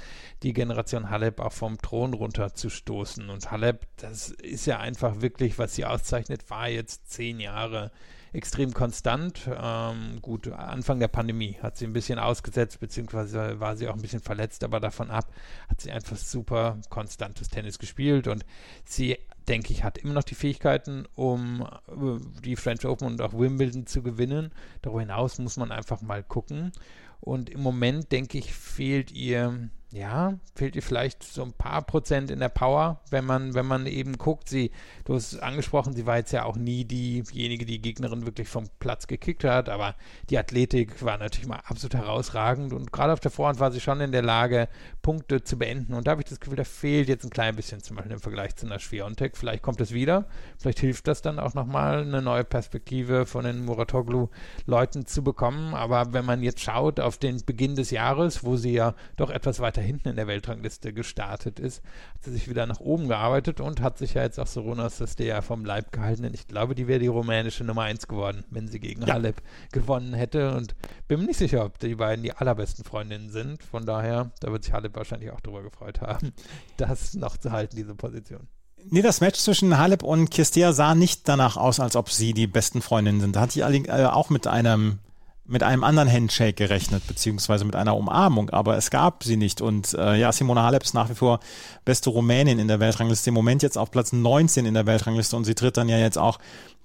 die Generation Halep auch vom Thron runterzustoßen. Und Halep, das ist ja einfach wirklich, was sie auszeichnet, war jetzt zehn Jahre extrem konstant. Ähm, gut, Anfang der Pandemie hat sie ein bisschen ausgesetzt, beziehungsweise war sie auch ein bisschen verletzt, aber davon ab hat sie einfach super konstantes Tennis gespielt und sie denke ich, hat immer noch die Fähigkeiten, um äh, die French Open und auch Wimbledon zu gewinnen. Darüber hinaus muss man einfach mal gucken. Und im Moment, denke ich, fehlt ihr ja, fehlt ihr vielleicht so ein paar Prozent in der Power, wenn man, wenn man eben guckt. Sie, du hast angesprochen, sie war jetzt ja auch nie diejenige, die Gegnerin wirklich vom Platz gekickt hat, aber die Athletik war natürlich mal absolut herausragend und gerade auf der Vorhand war sie schon in der Lage, Punkte zu beenden. Und da habe ich das Gefühl, da fehlt jetzt ein klein bisschen zum Beispiel im Vergleich zu einer Schwiontek. Vielleicht kommt es wieder, vielleicht hilft das dann auch nochmal, eine neue Perspektive von den Muratoglu-Leuten zu bekommen. Aber wenn man jetzt schaut auf den Beginn des Jahres, wo sie ja doch etwas weiter weiter hinten in der Weltrangliste gestartet ist, hat sie sich wieder nach oben gearbeitet und hat sich ja jetzt auch Soronas Sestea vom Leib gehalten. Denn ich glaube, die wäre die rumänische Nummer 1 geworden, wenn sie gegen ja. Halep gewonnen hätte. Und bin mir nicht sicher, ob die beiden die allerbesten Freundinnen sind. Von daher, da wird sich Halep wahrscheinlich auch darüber gefreut haben, das noch zu halten, diese Position. Nee, das Match zwischen Halep und Kistea sah nicht danach aus, als ob sie die besten Freundinnen sind. Da hat sie äh, auch mit einem mit einem anderen Handshake gerechnet, beziehungsweise mit einer Umarmung, aber es gab sie nicht. Und äh, ja, Simona Halep ist nach wie vor beste Rumänin in der Weltrangliste, im Moment jetzt auf Platz 19 in der Weltrangliste und sie tritt dann ja jetzt auch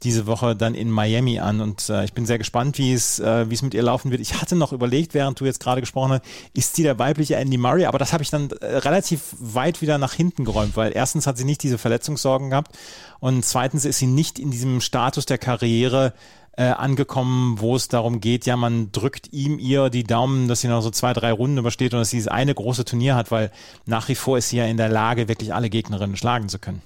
diese Woche dann in Miami an. Und äh, ich bin sehr gespannt, wie es, äh, wie es mit ihr laufen wird. Ich hatte noch überlegt, während du jetzt gerade gesprochen hast, ist sie der weibliche Andy Murray, aber das habe ich dann äh, relativ weit wieder nach hinten geräumt, weil erstens hat sie nicht diese Verletzungssorgen gehabt und zweitens ist sie nicht in diesem Status der Karriere, äh, angekommen, wo es darum geht, ja, man drückt ihm ihr die Daumen, dass sie noch so zwei, drei Runden übersteht und dass sie dieses eine große Turnier hat, weil nach wie vor ist sie ja in der Lage, wirklich alle Gegnerinnen schlagen zu können.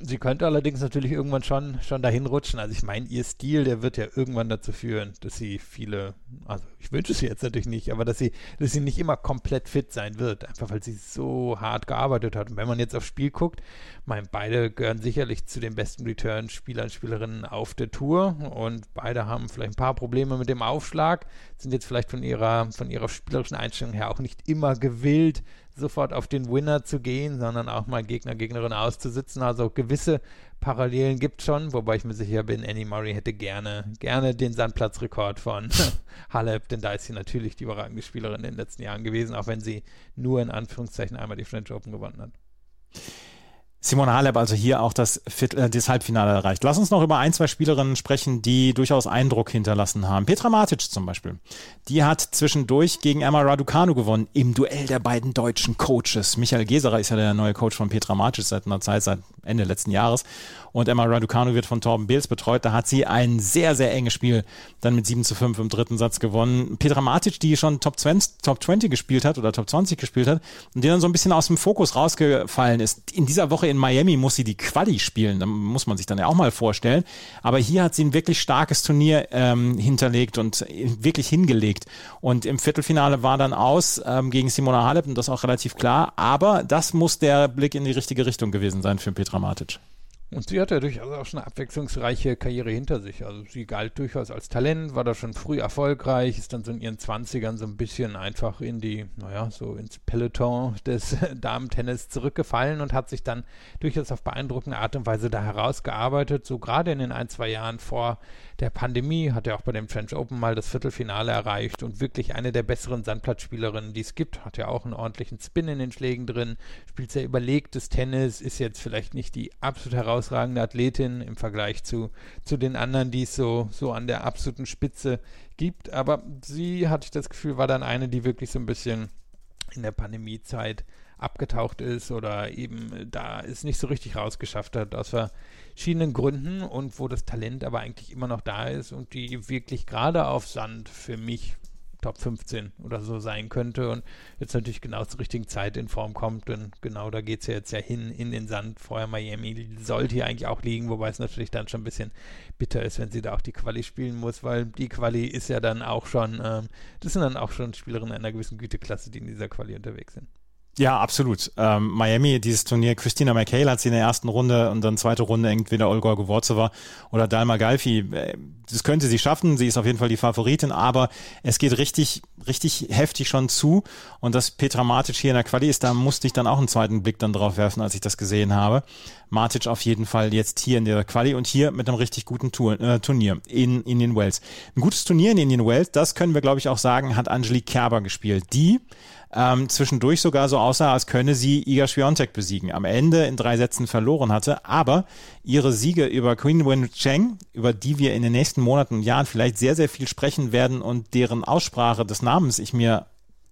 Sie könnte allerdings natürlich irgendwann schon, schon dahin rutschen. Also ich meine, ihr Stil, der wird ja irgendwann dazu führen, dass sie viele, also ich wünsche es jetzt natürlich nicht, aber dass sie, dass sie nicht immer komplett fit sein wird, einfach weil sie so hart gearbeitet hat. Und wenn man jetzt aufs Spiel guckt, mein, beide gehören sicherlich zu den besten Return-Spielern Spielerinnen auf der Tour und beide haben vielleicht ein paar Probleme mit dem Aufschlag, sind jetzt vielleicht von ihrer, von ihrer spielerischen Einstellung her auch nicht immer gewillt, sofort auf den Winner zu gehen, sondern auch mal Gegner, Gegnerin auszusitzen. Also gewisse Parallelen gibt schon, wobei ich mir sicher bin, Annie Murray hätte gerne, gerne den Sandplatzrekord von Halep, denn da ist sie natürlich die überragende Spielerin in den letzten Jahren gewesen, auch wenn sie nur in Anführungszeichen einmal die French Open gewonnen hat. Simone Halep also hier auch das, äh, das Halbfinale erreicht. Lass uns noch über ein, zwei Spielerinnen sprechen, die durchaus Eindruck hinterlassen haben. Petra Matic zum Beispiel. Die hat zwischendurch gegen Emma Raducanu gewonnen im Duell der beiden deutschen Coaches. Michael Geserer ist ja der neue Coach von Petra Matic seit einer Zeit, seit Ende letzten Jahres. Und Emma Raducanu wird von Torben Beels betreut. Da hat sie ein sehr, sehr enges Spiel dann mit 7 zu 5 im dritten Satz gewonnen. Petra Matic, die schon Top 20, Top 20 gespielt hat oder Top 20 gespielt hat und die dann so ein bisschen aus dem Fokus rausgefallen ist. In dieser Woche in Miami muss sie die Quali spielen. Da muss man sich dann ja auch mal vorstellen. Aber hier hat sie ein wirklich starkes Turnier ähm, hinterlegt und wirklich hingelegt. Und im Viertelfinale war dann aus ähm, gegen Simona Halep und das auch relativ klar. Aber das muss der Blick in die richtige Richtung gewesen sein für Petra Matic. Und sie hat ja durchaus auch schon eine abwechslungsreiche Karriere hinter sich. Also sie galt durchaus als Talent, war da schon früh erfolgreich, ist dann so in ihren Zwanzigern so ein bisschen einfach in die, naja, so ins Peloton des Damen-Tennis zurückgefallen und hat sich dann durchaus auf beeindruckende Art und Weise da herausgearbeitet. So gerade in den ein, zwei Jahren vor der Pandemie hat er auch bei dem French Open mal das Viertelfinale erreicht und wirklich eine der besseren Sandplatzspielerinnen, die es gibt. Hat ja auch einen ordentlichen Spin in den Schlägen drin, spielt sehr überlegtes Tennis, ist jetzt vielleicht nicht die absolut herausragende Athletin im Vergleich zu, zu den anderen, die es so, so an der absoluten Spitze gibt. Aber sie, hatte ich das Gefühl, war dann eine, die wirklich so ein bisschen in der Pandemiezeit abgetaucht ist oder eben da es nicht so richtig rausgeschafft hat, aus verschiedenen Gründen und wo das Talent aber eigentlich immer noch da ist und die wirklich gerade auf Sand für mich Top 15 oder so sein könnte und jetzt natürlich genau zur richtigen Zeit in Form kommt und genau da geht es ja jetzt ja hin in den Sand. Vorher Miami sollte hier eigentlich auch liegen, wobei es natürlich dann schon ein bisschen bitter ist, wenn sie da auch die Quali spielen muss, weil die Quali ist ja dann auch schon, ähm, das sind dann auch schon Spielerinnen einer gewissen Güteklasse, die in dieser Quali unterwegs sind. Ja, absolut. Ähm, Miami, dieses Turnier, Christina McHale hat sie in der ersten Runde und dann zweite Runde entweder Olga Gewurzova oder Dalma Galfi. Äh, das könnte sie schaffen. Sie ist auf jeden Fall die Favoritin, aber es geht richtig, richtig heftig schon zu. Und dass Petra Matic hier in der Quali ist, da musste ich dann auch einen zweiten Blick dann drauf werfen, als ich das gesehen habe. Matic auf jeden Fall jetzt hier in der Quali und hier mit einem richtig guten Tour, äh, Turnier in Indian Wells. Ein gutes Turnier in Indian Wells, das können wir glaube ich auch sagen, hat Angelique Kerber gespielt. Die ähm, zwischendurch sogar so aussah, als könne sie Iga Swiatek besiegen. Am Ende in drei Sätzen verloren hatte, aber ihre Siege über Queen Wen Cheng, über die wir in den nächsten Monaten und Jahren vielleicht sehr, sehr viel sprechen werden und deren Aussprache des Namens ich mir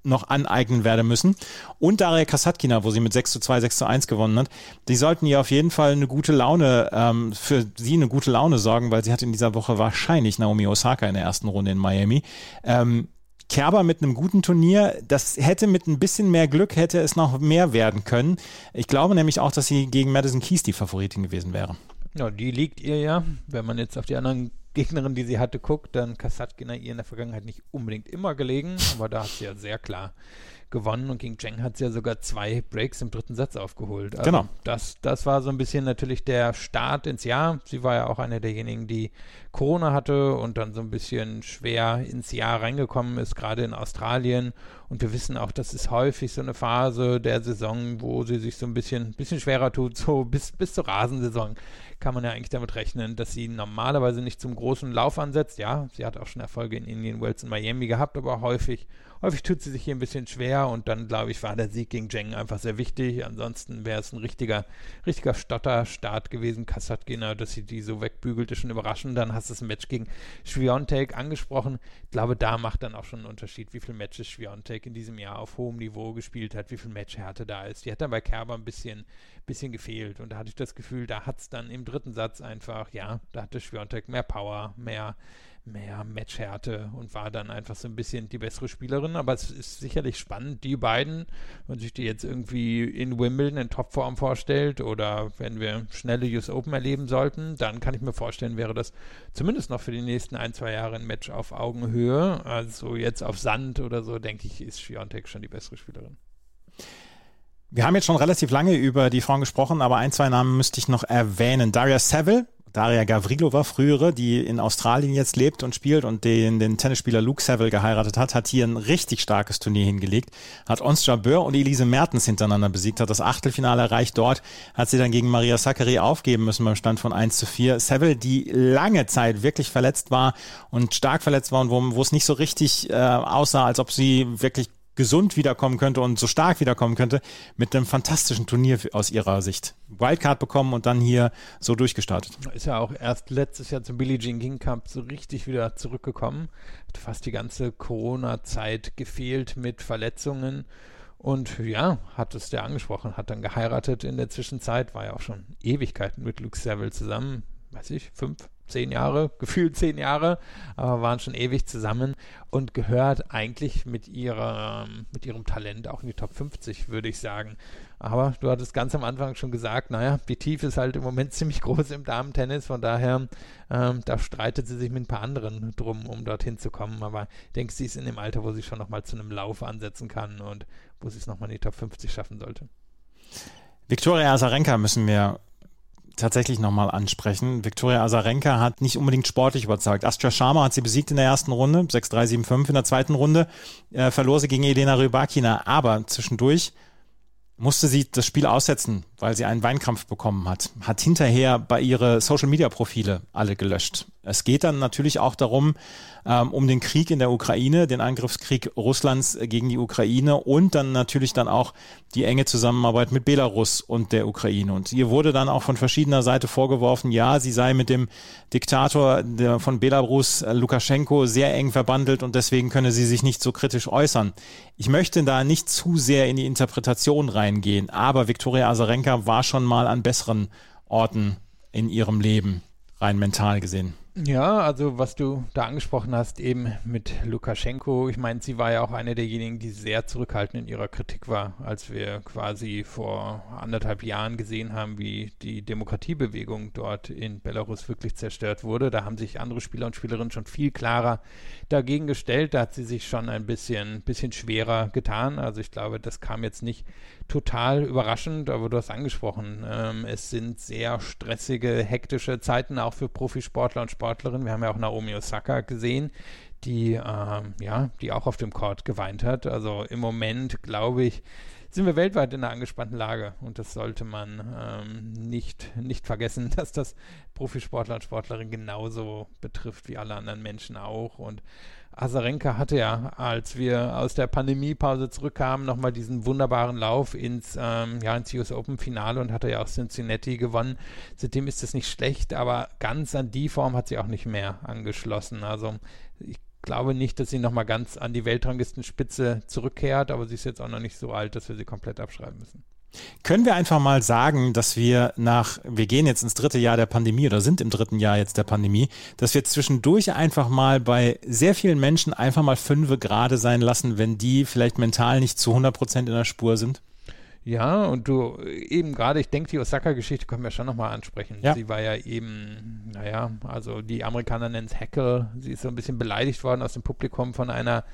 noch aneignen werde müssen. Und Daria Kasatkina, wo sie mit 6 zu 2, 6 zu 1 gewonnen hat. Die sollten ihr auf jeden Fall eine gute Laune, ähm, für sie eine gute Laune sorgen, weil sie hat in dieser Woche wahrscheinlich Naomi Osaka in der ersten Runde in Miami. Ähm, Kerber mit einem guten Turnier, das hätte mit ein bisschen mehr Glück, hätte es noch mehr werden können. Ich glaube nämlich auch, dass sie gegen Madison Keys die Favoritin gewesen wäre. Ja, die liegt ihr ja. Wenn man jetzt auf die anderen Gegnerin, die sie hatte, guckt, dann Kasatkina ihr in der Vergangenheit nicht unbedingt immer gelegen, aber da hat sie ja sehr klar gewonnen und gegen Zheng hat sie ja sogar zwei Breaks im dritten Satz aufgeholt. Also genau. Das, das war so ein bisschen natürlich der Start ins Jahr. Sie war ja auch eine derjenigen, die Corona hatte und dann so ein bisschen schwer ins Jahr reingekommen ist, gerade in Australien. Und wir wissen auch, das ist häufig so eine Phase der Saison, wo sie sich so ein bisschen, bisschen schwerer tut, so bis, bis zur Rasensaison kann man ja eigentlich damit rechnen, dass sie normalerweise nicht zum großen Lauf ansetzt. Ja, sie hat auch schon Erfolge in Indian Wells und Miami gehabt, aber häufig häufig tut sie sich hier ein bisschen schwer und dann, glaube ich, war der Sieg gegen Zheng einfach sehr wichtig. Ansonsten wäre es ein richtiger, richtiger Stotterstart gewesen. Kasatkina, dass sie die so wegbügelt, ist schon überraschend. Dann hast du das Match gegen Schwiontek angesprochen. Ich glaube, da macht dann auch schon einen Unterschied, wie viele Matches Schwiontek in diesem Jahr auf hohem Niveau gespielt hat, wie viel Matchhärte da ist. Die hat dann bei Kerber ein bisschen, bisschen gefehlt und da hatte ich das Gefühl, da hat es dann im dritten Satz einfach, ja, da hatte Schwiontek mehr Power, mehr mehr Matchhärte und war dann einfach so ein bisschen die bessere Spielerin. Aber es ist sicherlich spannend, die beiden, wenn sich die jetzt irgendwie in Wimbledon in Topform vorstellt oder wenn wir schnelle US Open erleben sollten, dann kann ich mir vorstellen, wäre das zumindest noch für die nächsten ein, zwei Jahre ein Match auf Augenhöhe. Also jetzt auf Sand oder so, denke ich, ist Schiontek schon die bessere Spielerin. Wir haben jetzt schon relativ lange über die Frauen gesprochen, aber ein, zwei Namen müsste ich noch erwähnen. Daria Saville Daria Gavrilova, frühere, die in Australien jetzt lebt und spielt und den, den Tennisspieler Luke Saville geheiratet hat, hat hier ein richtig starkes Turnier hingelegt, hat Ons Jabeur und Elise Mertens hintereinander besiegt, hat das Achtelfinale erreicht. Dort hat sie dann gegen Maria Sakkari aufgeben müssen beim Stand von 1 zu 4. Saville, die lange Zeit wirklich verletzt war und stark verletzt war und wo, wo es nicht so richtig äh, aussah, als ob sie wirklich gesund wiederkommen könnte und so stark wiederkommen könnte, mit einem fantastischen Turnier aus ihrer Sicht. Wildcard bekommen und dann hier so durchgestartet. Ist ja auch erst letztes Jahr zum Billie Jean King Cup so richtig wieder zurückgekommen. Hat fast die ganze Corona-Zeit gefehlt mit Verletzungen. Und ja, hat es der angesprochen, hat dann geheiratet in der Zwischenzeit, war ja auch schon Ewigkeiten mit Luke Saville zusammen, weiß ich, fünf, zehn Jahre, gefühlt zehn Jahre, aber waren schon ewig zusammen und gehört eigentlich mit ihrer, mit ihrem Talent auch in die Top 50, würde ich sagen. Aber du hattest ganz am Anfang schon gesagt, naja, die Tiefe ist halt im Moment ziemlich groß im Damen-Tennis, von daher, ähm, da streitet sie sich mit ein paar anderen drum, um dorthin zu kommen. Aber ich denke, sie ist in dem Alter, wo sie schon nochmal zu einem Lauf ansetzen kann und wo sie es nochmal in die Top 50 schaffen sollte. Viktoria Azarenka müssen wir tatsächlich nochmal ansprechen. Viktoria Azarenka hat nicht unbedingt sportlich überzeugt. Astria Sharma hat sie besiegt in der ersten Runde, 6-3, 7-5. In der zweiten Runde äh, verlor sie gegen Elena Rybakina, aber zwischendurch musste sie das Spiel aussetzen, weil sie einen Weinkrampf bekommen hat. Hat hinterher bei ihre Social-Media-Profile alle gelöscht. Es geht dann natürlich auch darum, ähm, um den Krieg in der Ukraine, den Angriffskrieg Russlands gegen die Ukraine und dann natürlich dann auch die enge Zusammenarbeit mit Belarus und der Ukraine. Und ihr wurde dann auch von verschiedener Seite vorgeworfen, ja, sie sei mit dem Diktator von Belarus, äh, Lukaschenko, sehr eng verbandelt und deswegen könne sie sich nicht so kritisch äußern. Ich möchte da nicht zu sehr in die Interpretation reingehen, aber Viktoria Azarenka war schon mal an besseren Orten in ihrem Leben, rein mental gesehen. Ja, also was du da angesprochen hast, eben mit Lukaschenko, ich meine, sie war ja auch eine derjenigen, die sehr zurückhaltend in ihrer Kritik war, als wir quasi vor anderthalb Jahren gesehen haben, wie die Demokratiebewegung dort in Belarus wirklich zerstört wurde. Da haben sich andere Spieler und Spielerinnen schon viel klarer dagegen gestellt. Da hat sie sich schon ein bisschen, bisschen schwerer getan. Also ich glaube, das kam jetzt nicht total überraschend, aber du hast angesprochen, ähm, es sind sehr stressige, hektische Zeiten auch für Profisportler und Sportlerinnen. Wir haben ja auch Naomi Osaka gesehen, die ähm, ja, die auch auf dem Court geweint hat. Also im Moment glaube ich, sind wir weltweit in einer angespannten Lage und das sollte man ähm, nicht, nicht vergessen, dass das Profisportler und Sportlerinnen genauso betrifft wie alle anderen Menschen auch und Azarenka hatte ja, als wir aus der Pandemiepause zurückkamen, nochmal diesen wunderbaren Lauf ins, ähm, ja, ins US Open Finale und hatte ja auch Cincinnati gewonnen. Seitdem ist es nicht schlecht, aber ganz an die Form hat sie auch nicht mehr angeschlossen. Also ich glaube nicht, dass sie nochmal ganz an die Weltranglistenspitze zurückkehrt, aber sie ist jetzt auch noch nicht so alt, dass wir sie komplett abschreiben müssen. Können wir einfach mal sagen, dass wir nach, wir gehen jetzt ins dritte Jahr der Pandemie oder sind im dritten Jahr jetzt der Pandemie, dass wir zwischendurch einfach mal bei sehr vielen Menschen einfach mal fünfe gerade sein lassen, wenn die vielleicht mental nicht zu 100 Prozent in der Spur sind? Ja, und du eben gerade, ich denke, die Osaka-Geschichte können wir schon nochmal ansprechen. Ja. Sie war ja eben, naja, also die Amerikaner nennen es Hackle. Sie ist so ein bisschen beleidigt worden aus dem Publikum von einer,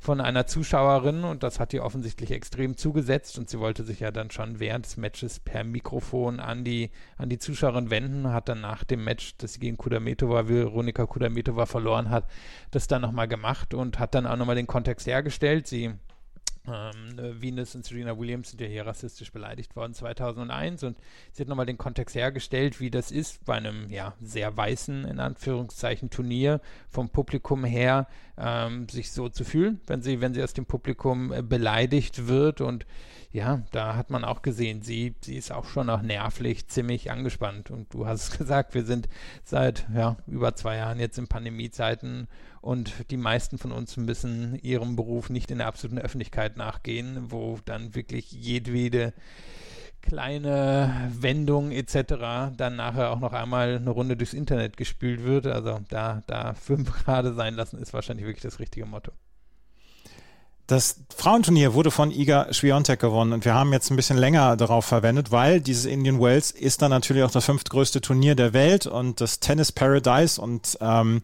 von einer Zuschauerin und das hat ihr offensichtlich extrem zugesetzt und sie wollte sich ja dann schon während des Matches per Mikrofon an die, an die Zuschauerin wenden, hat dann nach dem Match, das sie gegen Kudametova, Veronika Kudametova verloren hat, das dann nochmal gemacht und hat dann auch nochmal den Kontext hergestellt. Sie ähm, äh, Venus und Serena Williams sind ja hier rassistisch beleidigt worden 2001 und sie hat nochmal den Kontext hergestellt, wie das ist bei einem ja sehr weißen in Anführungszeichen Turnier vom Publikum her ähm, sich so zu fühlen, wenn sie wenn sie aus dem Publikum äh, beleidigt wird und ja, da hat man auch gesehen, sie, sie ist auch schon auch nervlich ziemlich angespannt. Und du hast gesagt, wir sind seit ja, über zwei Jahren jetzt in Pandemiezeiten und die meisten von uns müssen ihrem Beruf nicht in der absoluten Öffentlichkeit nachgehen, wo dann wirklich jedwede kleine Wendung etc. dann nachher auch noch einmal eine Runde durchs Internet gespült wird. Also da, da fünf gerade sein lassen, ist wahrscheinlich wirklich das richtige Motto. Das Frauenturnier wurde von Iga Swiatek gewonnen und wir haben jetzt ein bisschen länger darauf verwendet, weil dieses Indian Wells ist dann natürlich auch das fünftgrößte Turnier der Welt und das Tennis Paradise und ähm,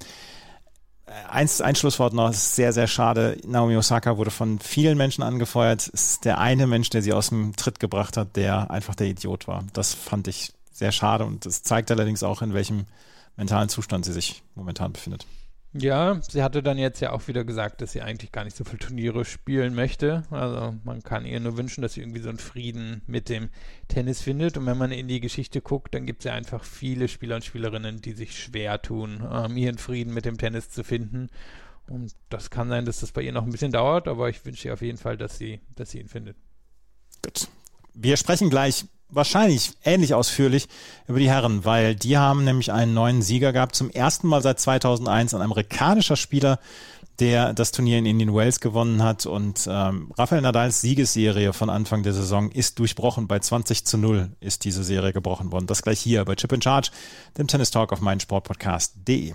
eins, ein Schlusswort noch, ist sehr, sehr schade. Naomi Osaka wurde von vielen Menschen angefeuert. Ist der eine Mensch, der sie aus dem Tritt gebracht hat, der einfach der Idiot war. Das fand ich sehr schade und das zeigt allerdings auch, in welchem mentalen Zustand sie sich momentan befindet. Ja, sie hatte dann jetzt ja auch wieder gesagt, dass sie eigentlich gar nicht so viele Turniere spielen möchte. Also man kann ihr nur wünschen, dass sie irgendwie so einen Frieden mit dem Tennis findet. Und wenn man in die Geschichte guckt, dann gibt es ja einfach viele Spieler und Spielerinnen, die sich schwer tun, ähm, ihren Frieden mit dem Tennis zu finden. Und das kann sein, dass das bei ihr noch ein bisschen dauert, aber ich wünsche ihr auf jeden Fall, dass sie, dass sie ihn findet. Gut. Wir sprechen gleich wahrscheinlich ähnlich ausführlich über die Herren, weil die haben nämlich einen neuen Sieger gehabt. Zum ersten Mal seit 2001 ein amerikanischer Spieler, der das Turnier in Indian Wells gewonnen hat. Und ähm, Rafael Nadals Siegesserie von Anfang der Saison ist durchbrochen. Bei 20 zu 0 ist diese Serie gebrochen worden. Das gleich hier bei Chip in Charge, dem Tennis Talk auf meinsportpodcast.de.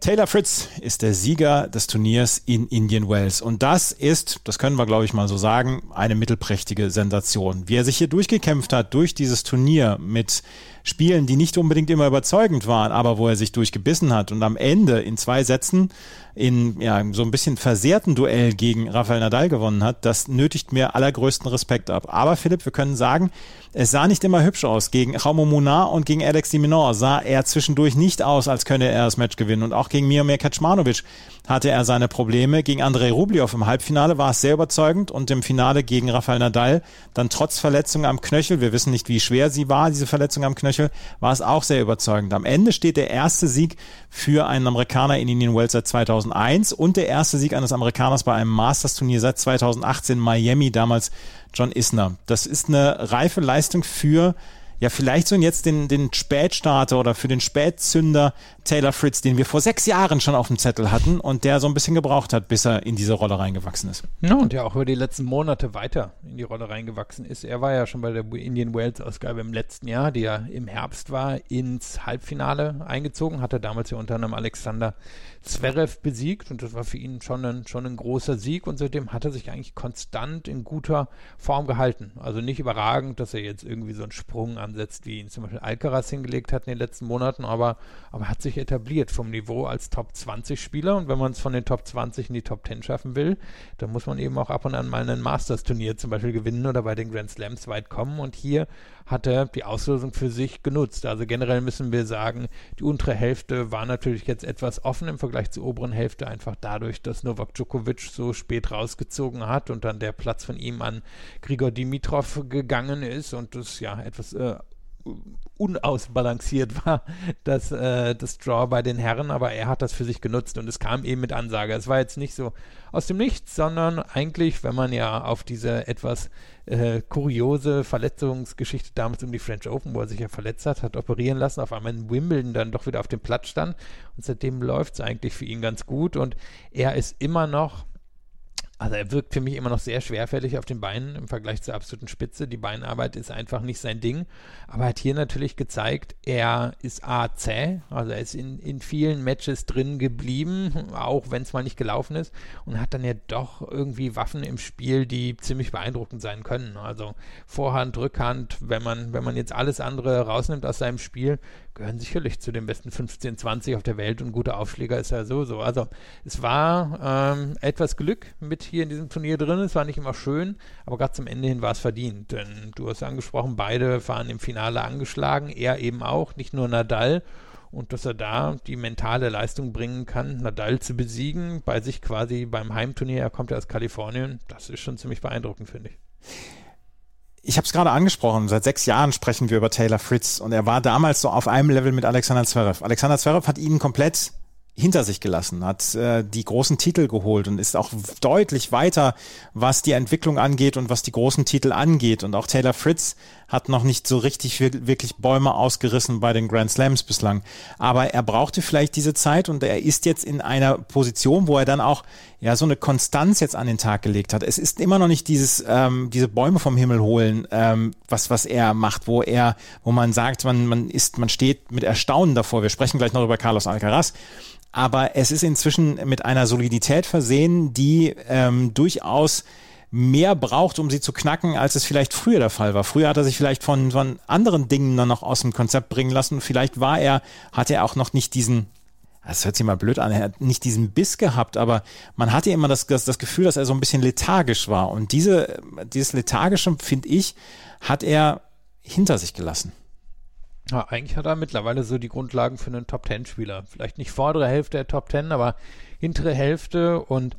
Taylor Fritz ist der Sieger des Turniers in Indian Wells. Und das ist, das können wir glaube ich mal so sagen, eine mittelprächtige Sensation. Wie er sich hier durchgekämpft hat durch dieses Turnier mit Spielen, die nicht unbedingt immer überzeugend waren, aber wo er sich durchgebissen hat und am Ende in zwei Sätzen in ja, so ein bisschen versehrten Duell gegen Rafael Nadal gewonnen hat, das nötigt mir allergrößten Respekt ab. Aber Philipp, wir können sagen, es sah nicht immer hübsch aus. Gegen Raumo Munar und gegen Alex Diminor sah er zwischendurch nicht aus, als könne er das Match gewinnen. Und auch gegen Miomir Kaczmanowicz hatte er seine Probleme. Gegen Andrei Rublev im Halbfinale war es sehr überzeugend und im Finale gegen Rafael Nadal dann trotz Verletzung am Knöchel, wir wissen nicht, wie schwer sie war, diese Verletzung am Knöchel, war es auch sehr überzeugend. Am Ende steht der erste Sieg für einen Amerikaner in Indian Wells seit 2001 und der erste Sieg eines Amerikaners bei einem Masters-Turnier seit 2018 Miami, damals John Isner. Das ist eine reife Leistung für ja vielleicht so jetzt den, den Spätstarter oder für den Spätzünder Taylor Fritz, den wir vor sechs Jahren schon auf dem Zettel hatten und der so ein bisschen gebraucht hat, bis er in diese Rolle reingewachsen ist. Ja, und ja auch über die letzten Monate weiter in die Rolle reingewachsen ist. Er war ja schon bei der Indian Wales Ausgabe im letzten Jahr, die ja im Herbst war, ins Halbfinale eingezogen, hatte damals ja unter anderem Alexander Zverev besiegt und das war für ihn schon ein, schon ein großer Sieg und seitdem hat er sich eigentlich konstant in guter Form gehalten. Also nicht überragend, dass er jetzt irgendwie so einen Sprung an ansetzt, wie ihn zum Beispiel Alcaraz hingelegt hat in den letzten Monaten, aber, aber hat sich etabliert vom Niveau als Top 20 Spieler und wenn man es von den Top 20 in die Top 10 schaffen will, dann muss man eben auch ab und an mal ein Masters-Turnier zum Beispiel gewinnen oder bei den Grand Slams weit kommen und hier hat er die Auslösung für sich genutzt. Also generell müssen wir sagen, die untere Hälfte war natürlich jetzt etwas offen im Vergleich zur oberen Hälfte, einfach dadurch, dass Novak Djokovic so spät rausgezogen hat und dann der Platz von ihm an Grigor Dimitrov gegangen ist und das ja etwas äh, unausbalanciert war, das, äh, das Draw bei den Herren, aber er hat das für sich genutzt und es kam eben mit Ansage. Es war jetzt nicht so aus dem Nichts, sondern eigentlich, wenn man ja auf diese etwas äh, kuriose Verletzungsgeschichte damals um die French Open, wo er sich ja verletzt hat, hat operieren lassen, auf einmal in Wimbledon dann doch wieder auf dem Platz stand und seitdem läuft es eigentlich für ihn ganz gut und er ist immer noch also er wirkt für mich immer noch sehr schwerfällig auf den Beinen im Vergleich zur absoluten Spitze. Die Beinarbeit ist einfach nicht sein Ding. Aber er hat hier natürlich gezeigt, er ist A zäh, also er ist in, in vielen Matches drin geblieben, auch wenn es mal nicht gelaufen ist. Und hat dann ja doch irgendwie Waffen im Spiel, die ziemlich beeindruckend sein können. Also Vorhand, Rückhand, wenn man, wenn man jetzt alles andere rausnimmt aus seinem Spiel, gehören sicherlich zu den besten 15, 20 auf der Welt und guter Aufschläger ist er sowieso. Also es war ähm, etwas Glück mit hier in diesem Turnier drin. Es war nicht immer schön, aber gerade zum Ende hin war es verdient. Denn du hast angesprochen, beide waren im Finale angeschlagen, er eben auch, nicht nur Nadal. Und dass er da die mentale Leistung bringen kann, Nadal zu besiegen, bei sich quasi beim Heimturnier, er kommt ja aus Kalifornien, das ist schon ziemlich beeindruckend, finde ich ich habe es gerade angesprochen, seit sechs Jahren sprechen wir über Taylor Fritz und er war damals so auf einem Level mit Alexander Zverev. Alexander Zverev hat ihn komplett hinter sich gelassen, hat äh, die großen Titel geholt und ist auch deutlich weiter, was die Entwicklung angeht und was die großen Titel angeht. Und auch Taylor Fritz hat noch nicht so richtig wirklich Bäume ausgerissen bei den Grand Slams bislang. Aber er brauchte vielleicht diese Zeit und er ist jetzt in einer Position, wo er dann auch ja so eine Konstanz jetzt an den Tag gelegt hat. Es ist immer noch nicht dieses ähm, diese Bäume vom Himmel holen, ähm, was was er macht, wo er, wo man sagt, man man ist, man steht mit Erstaunen davor. Wir sprechen gleich noch über Carlos Alcaraz aber es ist inzwischen mit einer Solidität versehen, die ähm, durchaus mehr braucht, um sie zu knacken, als es vielleicht früher der Fall war. Früher hat er sich vielleicht von, von anderen Dingen dann noch aus dem Konzept bringen lassen. Vielleicht war er, hatte er auch noch nicht diesen, das hört sich mal blöd an, er hat nicht diesen Biss gehabt, aber man hatte immer das, das, das Gefühl, dass er so ein bisschen lethargisch war. Und diese, dieses Lethargische, finde ich, hat er hinter sich gelassen. Ja, eigentlich hat er mittlerweile so die Grundlagen für einen Top-10-Spieler. Vielleicht nicht vordere Hälfte der Top 10, aber hintere Hälfte und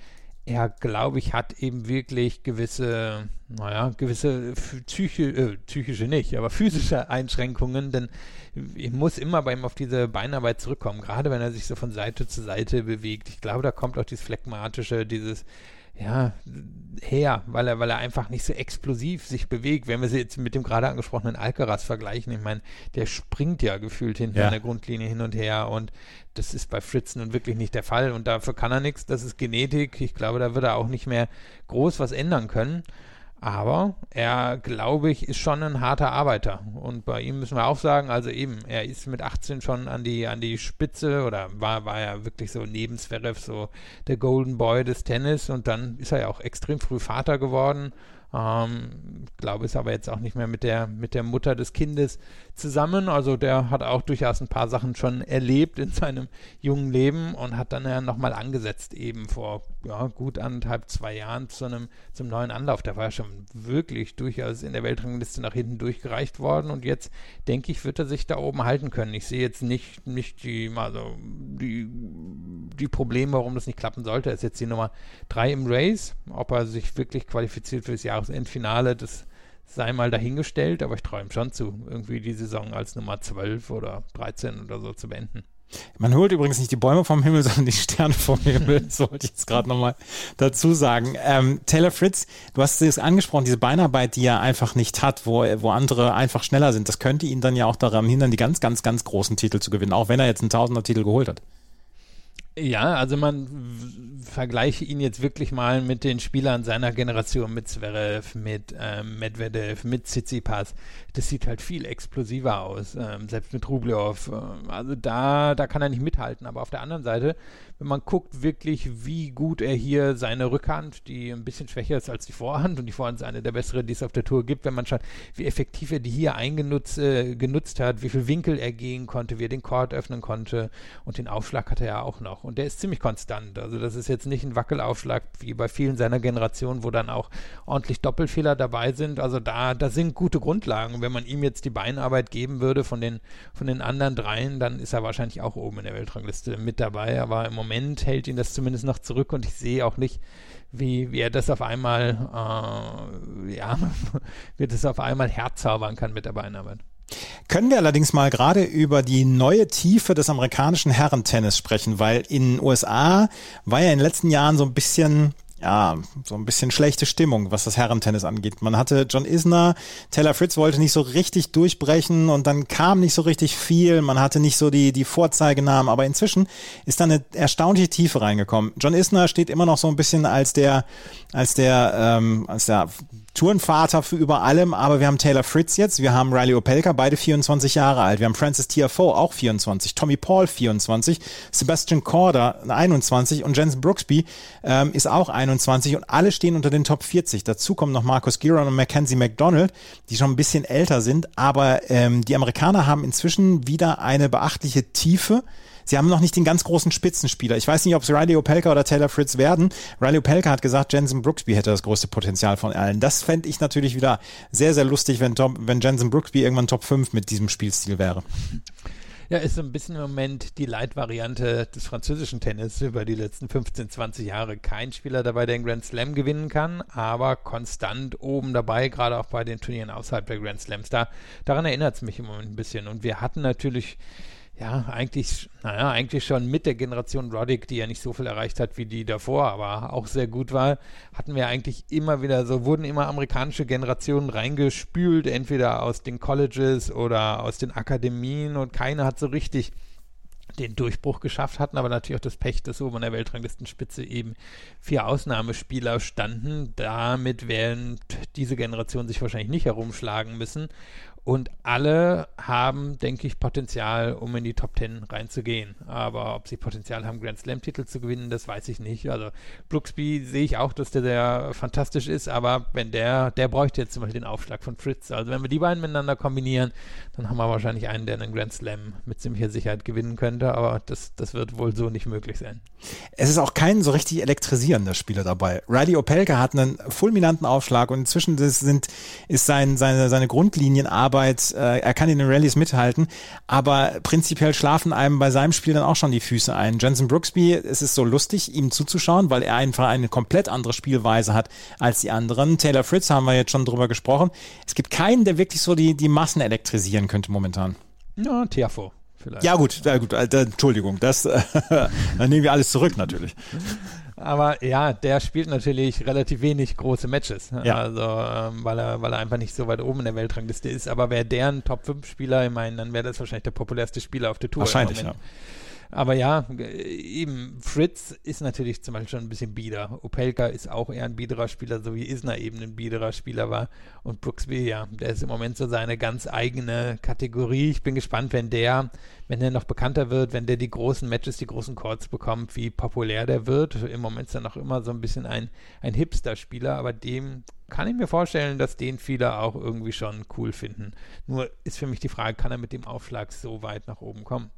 er, glaube ich, hat eben wirklich gewisse, naja, gewisse psychi äh, psychische nicht, aber physische Einschränkungen, denn ich muss immer bei ihm auf diese Beinarbeit zurückkommen, gerade wenn er sich so von Seite zu Seite bewegt. Ich glaube, da kommt auch dieses Phlegmatische, dieses ja, her, weil er, weil er einfach nicht so explosiv sich bewegt. Wenn wir sie jetzt mit dem gerade angesprochenen Alcaraz vergleichen, ich meine, der springt ja gefühlt hinter ja. der Grundlinie hin und her und das ist bei Fritz nun wirklich nicht der Fall und dafür kann er nichts. Das ist Genetik. Ich glaube, da wird er auch nicht mehr groß was ändern können. Aber er, glaube ich, ist schon ein harter Arbeiter. Und bei ihm müssen wir auch sagen, also eben, er ist mit 18 schon an die, an die Spitze oder war, war ja wirklich so neben Zverev so der Golden Boy des Tennis. Und dann ist er ja auch extrem früh Vater geworden. Ähm, glaube, ist aber jetzt auch nicht mehr mit der, mit der Mutter des Kindes zusammen. Also der hat auch durchaus ein paar Sachen schon erlebt in seinem jungen Leben und hat dann ja nochmal angesetzt, eben vor ja, gut anderthalb, zwei Jahren zu einem, zum neuen Anlauf. Der war ja schon wirklich durchaus in der Weltrangliste nach hinten durchgereicht worden und jetzt, denke ich, wird er sich da oben halten können. Ich sehe jetzt nicht, nicht die, also die, die Probleme, warum das nicht klappen sollte. Er ist jetzt die Nummer drei im Race. Ob er sich wirklich qualifiziert für das Jahr Jahresendfinale, das sei mal dahingestellt, aber ich träume schon zu, irgendwie die Saison als Nummer 12 oder 13 oder so zu beenden. Man holt übrigens nicht die Bäume vom Himmel, sondern die Sterne vom Himmel. Das wollte ich jetzt gerade nochmal dazu sagen. Ähm, Taylor Fritz, du hast es angesprochen, diese Beinarbeit, die er einfach nicht hat, wo, wo andere einfach schneller sind. Das könnte ihn dann ja auch daran hindern, die ganz, ganz, ganz großen Titel zu gewinnen, auch wenn er jetzt einen Tausender-Titel geholt hat. Ja, also man vergleiche ihn jetzt wirklich mal mit den Spielern seiner Generation, mit Zverev, mit ähm, Medvedev, mit Tsitsipas. Das sieht halt viel explosiver aus, ähm, selbst mit Rublev. Äh, also da, da kann er nicht mithalten. Aber auf der anderen Seite, wenn man guckt wirklich, wie gut er hier seine Rückhand, die ein bisschen schwächer ist als die Vorhand, und die Vorhand ist eine der besseren, die es auf der Tour gibt, wenn man schaut, wie effektiv er die hier eingenutzt äh, genutzt hat, wie viel Winkel er gehen konnte, wie er den Court öffnen konnte und den Aufschlag hat er ja auch noch. Und der ist ziemlich konstant. Also das ist jetzt nicht ein Wackelaufschlag wie bei vielen seiner Generation, wo dann auch ordentlich Doppelfehler dabei sind. Also da, da sind gute Grundlagen. Und wenn man ihm jetzt die Beinarbeit geben würde von den, von den anderen dreien, dann ist er wahrscheinlich auch oben in der Weltrangliste mit dabei. Aber im Moment hält ihn das zumindest noch zurück und ich sehe auch nicht, wie, wie er das auf einmal, äh, ja, wie das auf einmal herzaubern kann mit der Beinarbeit. Können wir allerdings mal gerade über die neue Tiefe des amerikanischen Herrentennis sprechen, weil in den USA war ja in den letzten Jahren so ein bisschen ja, so ein bisschen schlechte Stimmung, was das Herrentennis angeht. Man hatte John Isner, Taylor Fritz wollte nicht so richtig durchbrechen und dann kam nicht so richtig viel. Man hatte nicht so die, die Vorzeigenamen, aber inzwischen ist da eine erstaunliche Tiefe reingekommen. John Isner steht immer noch so ein bisschen als der, als der, ähm, als der Tourenvater für über allem, aber wir haben Taylor Fritz jetzt, wir haben Riley Opelka, beide 24 Jahre alt, wir haben Francis Tiafoe, auch 24, Tommy Paul 24, Sebastian Corder 21 und Jensen Brooksby ähm, ist auch 21 und alle stehen unter den Top 40. Dazu kommen noch Marcus Giron und Mackenzie McDonald, die schon ein bisschen älter sind, aber ähm, die Amerikaner haben inzwischen wieder eine beachtliche Tiefe Sie haben noch nicht den ganz großen Spitzenspieler. Ich weiß nicht, ob es Riley Opelka oder Taylor Fritz werden. Riley Opelka hat gesagt, Jensen Brooksby hätte das größte Potenzial von allen. Das fände ich natürlich wieder sehr, sehr lustig, wenn, Tom, wenn Jensen Brooksby irgendwann Top 5 mit diesem Spielstil wäre. Ja, ist so ein bisschen im Moment die Leitvariante des französischen Tennis über die letzten 15, 20 Jahre. Kein Spieler dabei, der den Grand Slam gewinnen kann, aber konstant oben dabei, gerade auch bei den Turnieren außerhalb der Grand Slams. Da, daran erinnert es mich im Moment ein bisschen. Und wir hatten natürlich ja, eigentlich, naja, eigentlich schon mit der Generation Roddick, die ja nicht so viel erreicht hat wie die davor, aber auch sehr gut war, hatten wir eigentlich immer wieder so, wurden immer amerikanische Generationen reingespült, entweder aus den Colleges oder aus den Akademien und keiner hat so richtig den Durchbruch geschafft hatten, aber natürlich auch das Pech, dass oben an der Weltranglistenspitze eben vier Ausnahmespieler standen. Damit werden diese Generation sich wahrscheinlich nicht herumschlagen müssen. Und alle haben, denke ich, Potenzial, um in die Top Ten reinzugehen. Aber ob sie Potenzial haben, Grand Slam-Titel zu gewinnen, das weiß ich nicht. Also Brooksby sehe ich auch, dass der sehr fantastisch ist, aber wenn der, der bräuchte jetzt zum Beispiel den Aufschlag von Fritz. Also wenn wir die beiden miteinander kombinieren, dann haben wir wahrscheinlich einen, der einen Grand Slam mit ziemlicher Sicherheit gewinnen könnte, aber das, das wird wohl so nicht möglich sein. Es ist auch kein so richtig elektrisierender Spieler dabei. Riley Opelka hat einen fulminanten Aufschlag und inzwischen sind, ist sein, seine, seine Grundlinienarbeit Arbeit, äh, er kann in den Rallyes mithalten, aber prinzipiell schlafen einem bei seinem Spiel dann auch schon die Füße ein. Jensen Brooksby, es ist so lustig, ihm zuzuschauen, weil er einfach eine komplett andere Spielweise hat als die anderen. Taylor Fritz haben wir jetzt schon drüber gesprochen. Es gibt keinen, der wirklich so die, die Massen elektrisieren könnte momentan. Ja, Tiafo. Vielleicht. Ja gut, ja gut, äh, Entschuldigung, das äh, dann nehmen wir alles zurück natürlich. Aber ja, der spielt natürlich relativ wenig große Matches. Ja. Also, ähm, weil, er, weil er einfach nicht so weit oben in der Weltrangliste ist. Aber wäre der ein Top-5-Spieler, ich meine, dann wäre das wahrscheinlich der populärste Spieler auf der Tour. Wahrscheinlich, ja. Aber ja, eben Fritz ist natürlich zum Beispiel schon ein bisschen bieder. Opelka ist auch eher ein biederer Spieler, so wie Isner eben ein biederer Spieler war. Und Brooksby, ja, der ist im Moment so seine ganz eigene Kategorie. Ich bin gespannt, wenn der, wenn der noch bekannter wird, wenn der die großen Matches, die großen Chords bekommt, wie populär der wird. Im Moment ist er noch immer so ein bisschen ein, ein Hipster-Spieler, aber dem kann ich mir vorstellen, dass den viele auch irgendwie schon cool finden. Nur ist für mich die Frage, kann er mit dem Aufschlag so weit nach oben kommen?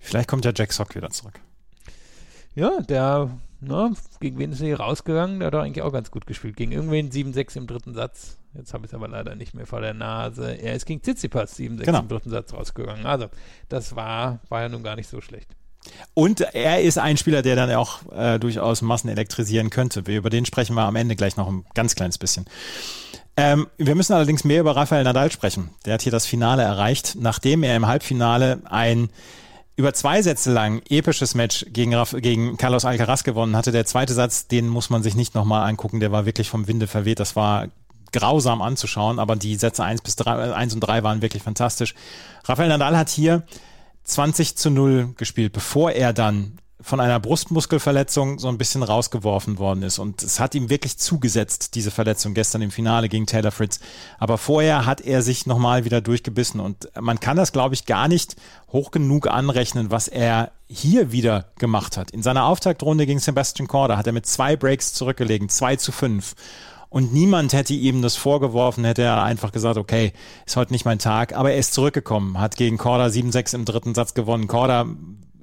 Vielleicht kommt ja Jack Sock wieder zurück. Ja, der, na, gegen wen ist er hier rausgegangen? Der hat doch eigentlich auch ganz gut gespielt. Gegen irgendwen 7-6 im dritten Satz. Jetzt habe ich es aber leider nicht mehr vor der Nase. Er ist gegen Tsitsipas 7-6 genau. im dritten Satz rausgegangen. Also, das war, war ja nun gar nicht so schlecht. Und er ist ein Spieler, der dann auch äh, durchaus Massen elektrisieren könnte. Über den sprechen wir am Ende gleich noch ein ganz kleines bisschen. Ähm, wir müssen allerdings mehr über Rafael Nadal sprechen. Der hat hier das Finale erreicht, nachdem er im Halbfinale ein über zwei Sätze lang episches Match gegen, gegen Carlos Alcaraz gewonnen hatte. Der zweite Satz, den muss man sich nicht nochmal angucken, der war wirklich vom Winde verweht. Das war grausam anzuschauen, aber die Sätze 1 bis 3, 1 und 3 waren wirklich fantastisch. Rafael Nadal hat hier 20 zu 0 gespielt, bevor er dann von einer Brustmuskelverletzung so ein bisschen rausgeworfen worden ist. Und es hat ihm wirklich zugesetzt, diese Verletzung gestern im Finale gegen Taylor Fritz. Aber vorher hat er sich nochmal wieder durchgebissen. Und man kann das, glaube ich, gar nicht hoch genug anrechnen, was er hier wieder gemacht hat. In seiner Auftaktrunde gegen Sebastian Korda hat er mit zwei Breaks zurückgelegen, zwei zu fünf. Und niemand hätte ihm das vorgeworfen, hätte er einfach gesagt, okay, ist heute nicht mein Tag. Aber er ist zurückgekommen, hat gegen Korda 7-6 im dritten Satz gewonnen. Korda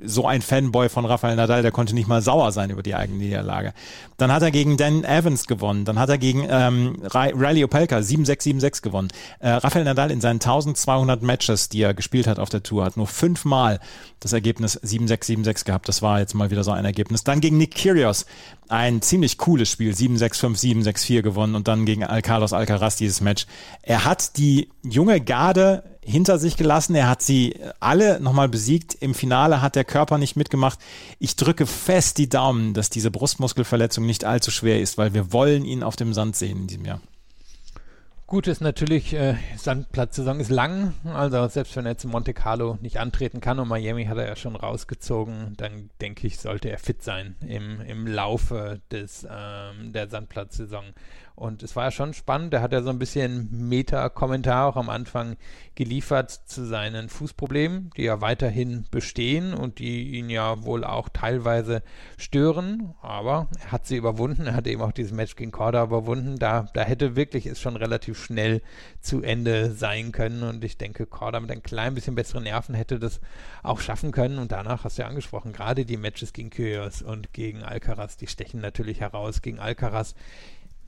so ein Fanboy von Rafael Nadal, der konnte nicht mal sauer sein über die eigene Niederlage. Dann hat er gegen Dan Evans gewonnen. Dann hat er gegen ähm, Riley Opelka 7-6, 7-6 gewonnen. Äh, Rafael Nadal in seinen 1200 Matches, die er gespielt hat auf der Tour, hat nur fünfmal das Ergebnis 7-6, 7-6 gehabt. Das war jetzt mal wieder so ein Ergebnis. Dann gegen Nick Kyrgios ein ziemlich cooles Spiel, 7-6, 5-7, 6-4 gewonnen und dann gegen Carlos Alcaraz dieses Match. Er hat die junge Garde hinter sich gelassen. Er hat sie alle nochmal besiegt. Im Finale hat der Körper nicht mitgemacht. Ich drücke fest die Daumen, dass diese Brustmuskelverletzung nicht allzu schwer ist, weil wir wollen ihn auf dem Sand sehen in diesem Jahr. Gut ist natürlich, äh, Sandplatzsaison ist lang, also selbst wenn er jetzt in Monte Carlo nicht antreten kann und Miami hat er ja schon rausgezogen, dann denke ich, sollte er fit sein im, im Laufe des, ähm, der Sandplatzsaison. Und es war ja schon spannend, er hat ja so ein bisschen Meta-Kommentar auch am Anfang geliefert zu seinen Fußproblemen, die ja weiterhin bestehen und die ihn ja wohl auch teilweise stören. Aber er hat sie überwunden, er hat eben auch dieses Match gegen Korda überwunden. Da, da hätte wirklich es schon relativ schnell zu Ende sein können. Und ich denke, Korda mit ein klein bisschen besseren Nerven hätte das auch schaffen können. Und danach hast du ja angesprochen, gerade die Matches gegen Kyrgios und gegen Alcaraz, die stechen natürlich heraus. Gegen Alcaraz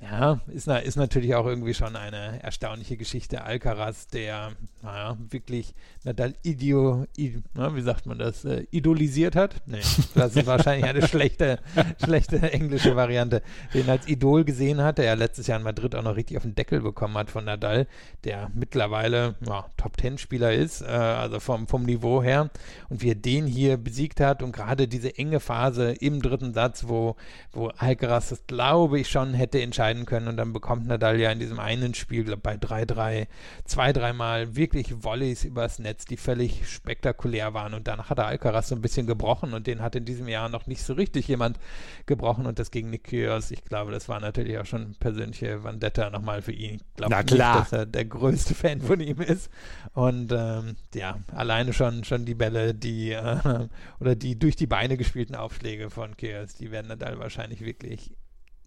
ja, ist, ist natürlich auch irgendwie schon eine erstaunliche Geschichte. Alcaraz, der naja, wirklich Nadal idio, id, na, wie sagt man das, äh, idolisiert hat. Nee, das ist wahrscheinlich eine schlechte, schlechte englische Variante. Den als Idol gesehen hat, der ja letztes Jahr in Madrid auch noch richtig auf den Deckel bekommen hat von Nadal, der mittlerweile ja, Top-Ten-Spieler ist, äh, also vom, vom Niveau her. Und wie er den hier besiegt hat und gerade diese enge Phase im dritten Satz, wo, wo Alcaraz das, glaube ich, schon hätte entscheiden können und dann bekommt Nadal ja in diesem einen Spiel, glaube bei 3-3, zwei, dreimal wirklich Volleys übers Netz die völlig spektakulär waren. Und danach hat er Alcaraz so ein bisschen gebrochen und den hat in diesem Jahr noch nicht so richtig jemand gebrochen. Und das gegen Nick Kyrgios, ich glaube, das war natürlich auch schon persönliche Vendetta nochmal für ihn. Ich glaube nicht, dass er der größte Fan von ihm ist. Und ähm, ja, alleine schon, schon die Bälle, die äh, oder die durch die Beine gespielten Aufschläge von Kyrgios, die werden Nadal wahrscheinlich wirklich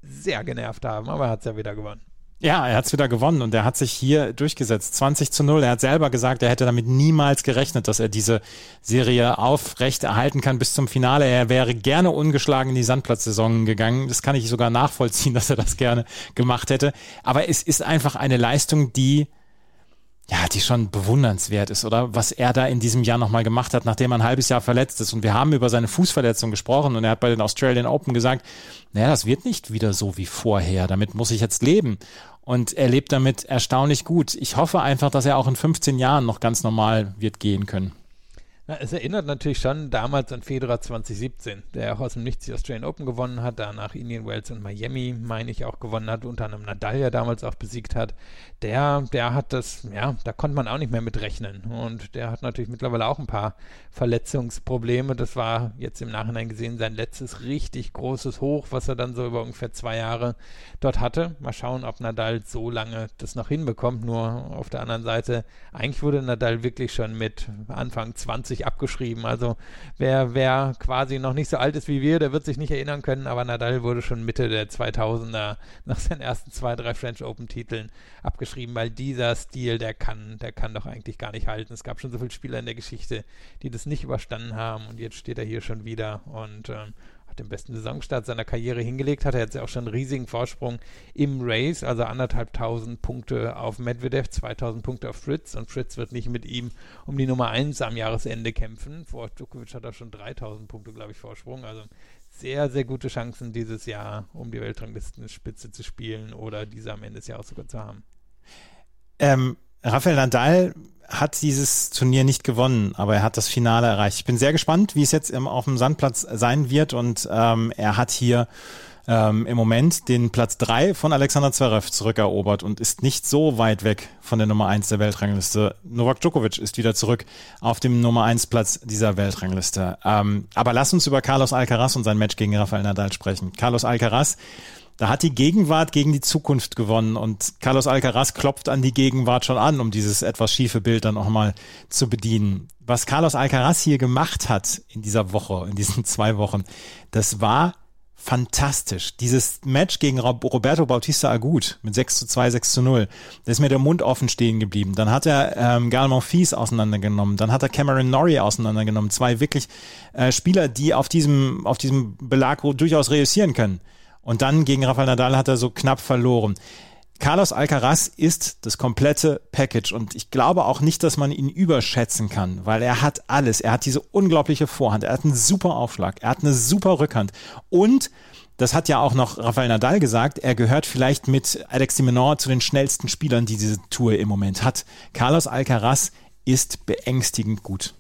sehr genervt haben, aber er hat es ja wieder gewonnen. Ja, er hat es wieder gewonnen und er hat sich hier durchgesetzt. 20 zu 0. Er hat selber gesagt, er hätte damit niemals gerechnet, dass er diese Serie aufrecht erhalten kann bis zum Finale. Er wäre gerne ungeschlagen in die Sandplatzsaison gegangen. Das kann ich sogar nachvollziehen, dass er das gerne gemacht hätte. Aber es ist einfach eine Leistung, die ja, die schon bewundernswert ist, oder? Was er da in diesem Jahr nochmal gemacht hat, nachdem er ein halbes Jahr verletzt ist. Und wir haben über seine Fußverletzung gesprochen und er hat bei den Australian Open gesagt, naja, das wird nicht wieder so wie vorher. Damit muss ich jetzt leben. Und er lebt damit erstaunlich gut. Ich hoffe einfach, dass er auch in 15 Jahren noch ganz normal wird gehen können. Na, es erinnert natürlich schon damals an Federer 2017, der auch aus dem Nichts die Australian Open gewonnen hat, danach Indian Wells und Miami, meine ich, auch gewonnen hat, unter anderem Nadal ja damals auch besiegt hat. Der, der hat das, ja, da konnte man auch nicht mehr mit rechnen. Und der hat natürlich mittlerweile auch ein paar Verletzungsprobleme. Das war jetzt im Nachhinein gesehen sein letztes richtig großes Hoch, was er dann so über ungefähr zwei Jahre dort hatte. Mal schauen, ob Nadal so lange das noch hinbekommt. Nur auf der anderen Seite, eigentlich wurde Nadal wirklich schon mit Anfang 20 sich abgeschrieben. Also wer, wer quasi noch nicht so alt ist wie wir, der wird sich nicht erinnern können, aber Nadal wurde schon Mitte der 2000er nach seinen ersten zwei, drei French Open Titeln abgeschrieben, weil dieser Stil, der kann, der kann doch eigentlich gar nicht halten. Es gab schon so viele Spieler in der Geschichte, die das nicht überstanden haben und jetzt steht er hier schon wieder und ähm, hat den besten Saisonstart seiner Karriere hingelegt, hat er jetzt auch schon einen riesigen Vorsprung im Race, also anderthalb tausend Punkte auf Medvedev, 2000 Punkte auf Fritz und Fritz wird nicht mit ihm um die Nummer 1 am Jahresende kämpfen. Vor Djokovic hat er schon 3000 Punkte, glaube ich, Vorsprung, also sehr, sehr gute Chancen dieses Jahr, um die Weltranglistenspitze zu spielen oder diese am Ende des Jahres sogar zu haben. Ähm, Rafael Nadal hat dieses Turnier nicht gewonnen, aber er hat das Finale erreicht. Ich bin sehr gespannt, wie es jetzt im, auf dem Sandplatz sein wird und ähm, er hat hier ähm, im Moment den Platz 3 von Alexander Zverev zurückerobert und ist nicht so weit weg von der Nummer 1 der Weltrangliste. Novak Djokovic ist wieder zurück auf dem Nummer 1 Platz dieser Weltrangliste. Ähm, aber lass uns über Carlos Alcaraz und sein Match gegen Rafael Nadal sprechen. Carlos Alcaraz da hat die Gegenwart gegen die Zukunft gewonnen und Carlos Alcaraz klopft an die Gegenwart schon an, um dieses etwas schiefe Bild dann auch mal zu bedienen. Was Carlos Alcaraz hier gemacht hat in dieser Woche, in diesen zwei Wochen, das war fantastisch. Dieses Match gegen Roberto Bautista Agut mit 6 zu 2, 6 zu 0, da ist mir der Mund offen stehen geblieben. Dann hat er ähm, Gal Monfils auseinandergenommen, dann hat er Cameron Norrie auseinandergenommen. Zwei wirklich äh, Spieler, die auf diesem, auf diesem Belag durchaus reüssieren können. Und dann gegen Rafael Nadal hat er so knapp verloren. Carlos Alcaraz ist das komplette Package und ich glaube auch nicht, dass man ihn überschätzen kann, weil er hat alles. Er hat diese unglaubliche Vorhand, er hat einen super Aufschlag, er hat eine super Rückhand und das hat ja auch noch Rafael Nadal gesagt, er gehört vielleicht mit Alex Menor zu den schnellsten Spielern, die diese Tour im Moment hat. Carlos Alcaraz ist beängstigend gut.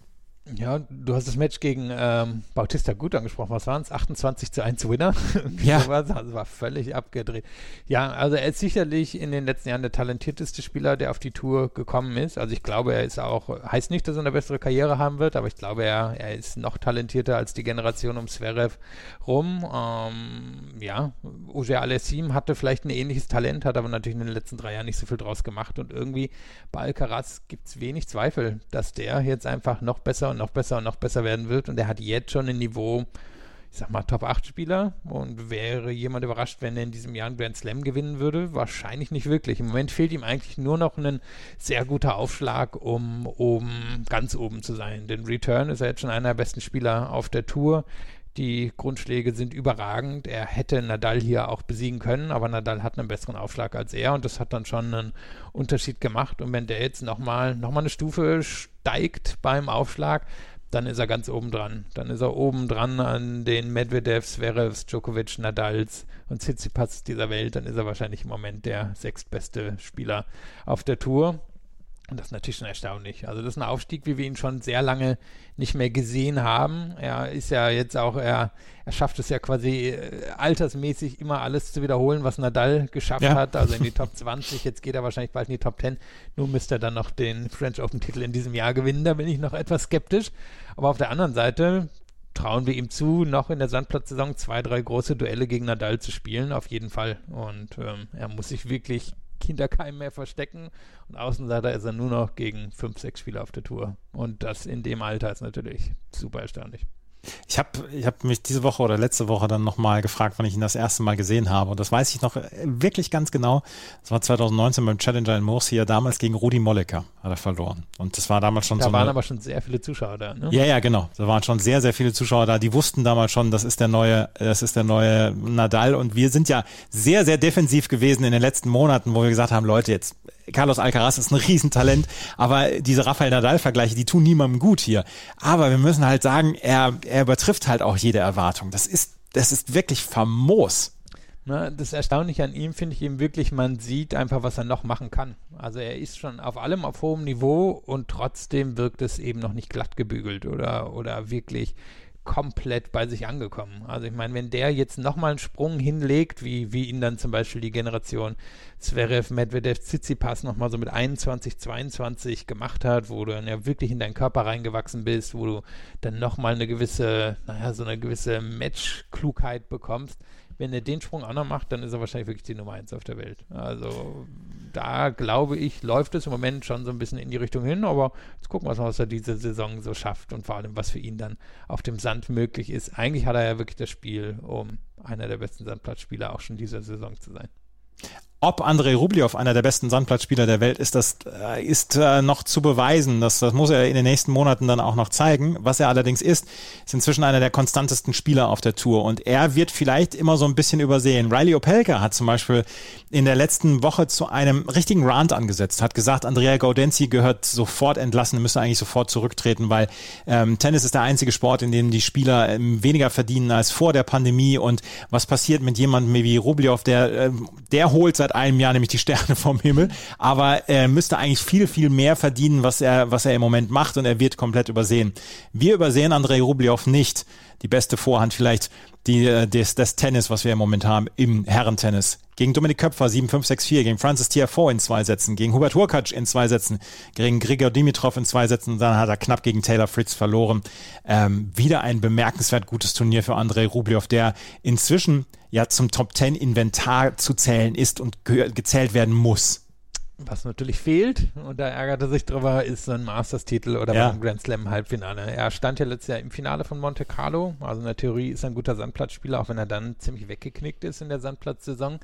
Ja, du hast das Match gegen ähm, Bautista gut angesprochen. Was waren es? 28 zu 1 Winner? ja. Also war völlig abgedreht. Ja, also er ist sicherlich in den letzten Jahren der talentierteste Spieler, der auf die Tour gekommen ist. Also ich glaube, er ist auch, heißt nicht, dass er eine bessere Karriere haben wird, aber ich glaube, er, er ist noch talentierter als die Generation um Zverev rum. Ähm, ja, Uge Alessim hatte vielleicht ein ähnliches Talent, hat aber natürlich in den letzten drei Jahren nicht so viel draus gemacht und irgendwie bei Alcaraz gibt es wenig Zweifel, dass der jetzt einfach noch besser und noch besser und noch besser werden wird. Und er hat jetzt schon ein Niveau, ich sag mal, Top 8 Spieler. Und wäre jemand überrascht, wenn er in diesem Jahr einen Grand Slam gewinnen würde? Wahrscheinlich nicht wirklich. Im Moment fehlt ihm eigentlich nur noch ein sehr guter Aufschlag, um oben, ganz oben zu sein. Denn Return ist er jetzt schon einer der besten Spieler auf der Tour. Die Grundschläge sind überragend. Er hätte Nadal hier auch besiegen können, aber Nadal hat einen besseren Aufschlag als er und das hat dann schon einen Unterschied gemacht. Und wenn der jetzt nochmal noch mal eine Stufe steigt beim Aufschlag, dann ist er ganz oben dran. Dann ist er oben dran an den Medvedevs, Zverevs, Djokovic, Nadals und Tsitsipas dieser Welt. Dann ist er wahrscheinlich im Moment der sechstbeste Spieler auf der Tour. Und das ist natürlich schon erstaunlich. Also das ist ein Aufstieg, wie wir ihn schon sehr lange nicht mehr gesehen haben. Er ist ja jetzt auch, er, er schafft es ja quasi äh, altersmäßig immer alles zu wiederholen, was Nadal geschafft ja. hat. Also in die Top 20, jetzt geht er wahrscheinlich bald in die Top 10. Nun müsste er dann noch den French Open Titel in diesem Jahr gewinnen. Da bin ich noch etwas skeptisch. Aber auf der anderen Seite trauen wir ihm zu, noch in der Sandplatzsaison zwei, drei große Duelle gegen Nadal zu spielen, auf jeden Fall. Und ähm, er muss sich wirklich hinter keinem mehr verstecken. Und Außenseiter ist er nur noch gegen fünf, sechs Spieler auf der Tour. Und das in dem Alter ist natürlich super erstaunlich. Ich habe ich hab mich diese Woche oder letzte Woche dann nochmal gefragt, wann ich ihn das erste Mal gesehen habe. Und das weiß ich noch wirklich ganz genau. Das war 2019 beim Challenger in Murcia, damals gegen Rudi Molleker hat er verloren. Und das war damals schon da so. Da waren aber schon sehr viele Zuschauer da, ne? Ja, ja, genau. Da waren schon sehr, sehr viele Zuschauer da. Die wussten damals schon, das ist der neue, das ist der neue Nadal. Und wir sind ja sehr, sehr defensiv gewesen in den letzten Monaten, wo wir gesagt haben, Leute, jetzt Carlos Alcaraz ist ein Riesentalent, aber diese Rafael Nadal-Vergleiche, die tun niemandem gut hier. Aber wir müssen halt sagen, er, er übertrifft halt auch jede Erwartung. Das ist, das ist wirklich famos. Na, das Erstaunliche an ihm finde ich eben wirklich, man sieht einfach, was er noch machen kann. Also er ist schon auf allem auf hohem Niveau und trotzdem wirkt es eben noch nicht glatt gebügelt oder, oder wirklich komplett bei sich angekommen. Also ich meine, wenn der jetzt nochmal einen Sprung hinlegt, wie, wie ihn dann zum Beispiel die Generation Zverev, Medvedev, Tsitsipas nochmal so mit 21, 22 gemacht hat, wo du dann ja wirklich in deinen Körper reingewachsen bist, wo du dann nochmal eine gewisse, naja, so eine gewisse Match-Klugheit bekommst, wenn er den Sprung auch noch macht, dann ist er wahrscheinlich wirklich die Nummer 1 auf der Welt. Also da glaube ich, läuft es im Moment schon so ein bisschen in die Richtung hin, aber jetzt gucken wir mal, was er diese Saison so schafft und vor allem, was für ihn dann auf dem Sand möglich ist. Eigentlich hat er ja wirklich das Spiel, um einer der besten Sandplatzspieler auch schon dieser Saison zu sein. Ob Andrei Rublev einer der besten Sandplatzspieler der Welt ist, das äh, ist äh, noch zu beweisen. Das, das muss er in den nächsten Monaten dann auch noch zeigen. Was er allerdings ist, ist inzwischen einer der konstantesten Spieler auf der Tour. Und er wird vielleicht immer so ein bisschen übersehen. Riley Opelka hat zum Beispiel in der letzten Woche zu einem richtigen Rant angesetzt, hat gesagt, Andrea Gaudenzi gehört sofort entlassen, müsse eigentlich sofort zurücktreten, weil ähm, Tennis ist der einzige Sport, in dem die Spieler ähm, weniger verdienen als vor der Pandemie. Und was passiert mit jemandem wie Rublev, der, äh, der holt seit einem Jahr nämlich die Sterne vom Himmel, aber er müsste eigentlich viel, viel mehr verdienen, was er, was er im Moment macht und er wird komplett übersehen. Wir übersehen Andrei Rublev nicht. Die beste Vorhand vielleicht die, äh, des, des Tennis, was wir im Moment haben, im Herrentennis. Gegen Dominik Köpfer 7-5-6-4, gegen Francis Tiafoe in zwei Sätzen, gegen Hubert Hurkacz in zwei Sätzen, gegen Grigor Dimitrov in zwei Sätzen, dann hat er knapp gegen Taylor Fritz verloren. Ähm, wieder ein bemerkenswert gutes Turnier für Andrei Rublev, der inzwischen ja zum Top 10 Inventar zu zählen ist und gezählt werden muss. Was natürlich fehlt, und da ärgert er sich drüber, ist ein Masters-Titel oder ja. ein Grand Slam-Halbfinale. Er stand ja letztes Jahr im Finale von Monte Carlo. Also in der Theorie ist er ein guter Sandplatzspieler, auch wenn er dann ziemlich weggeknickt ist in der Sandplatzsaison.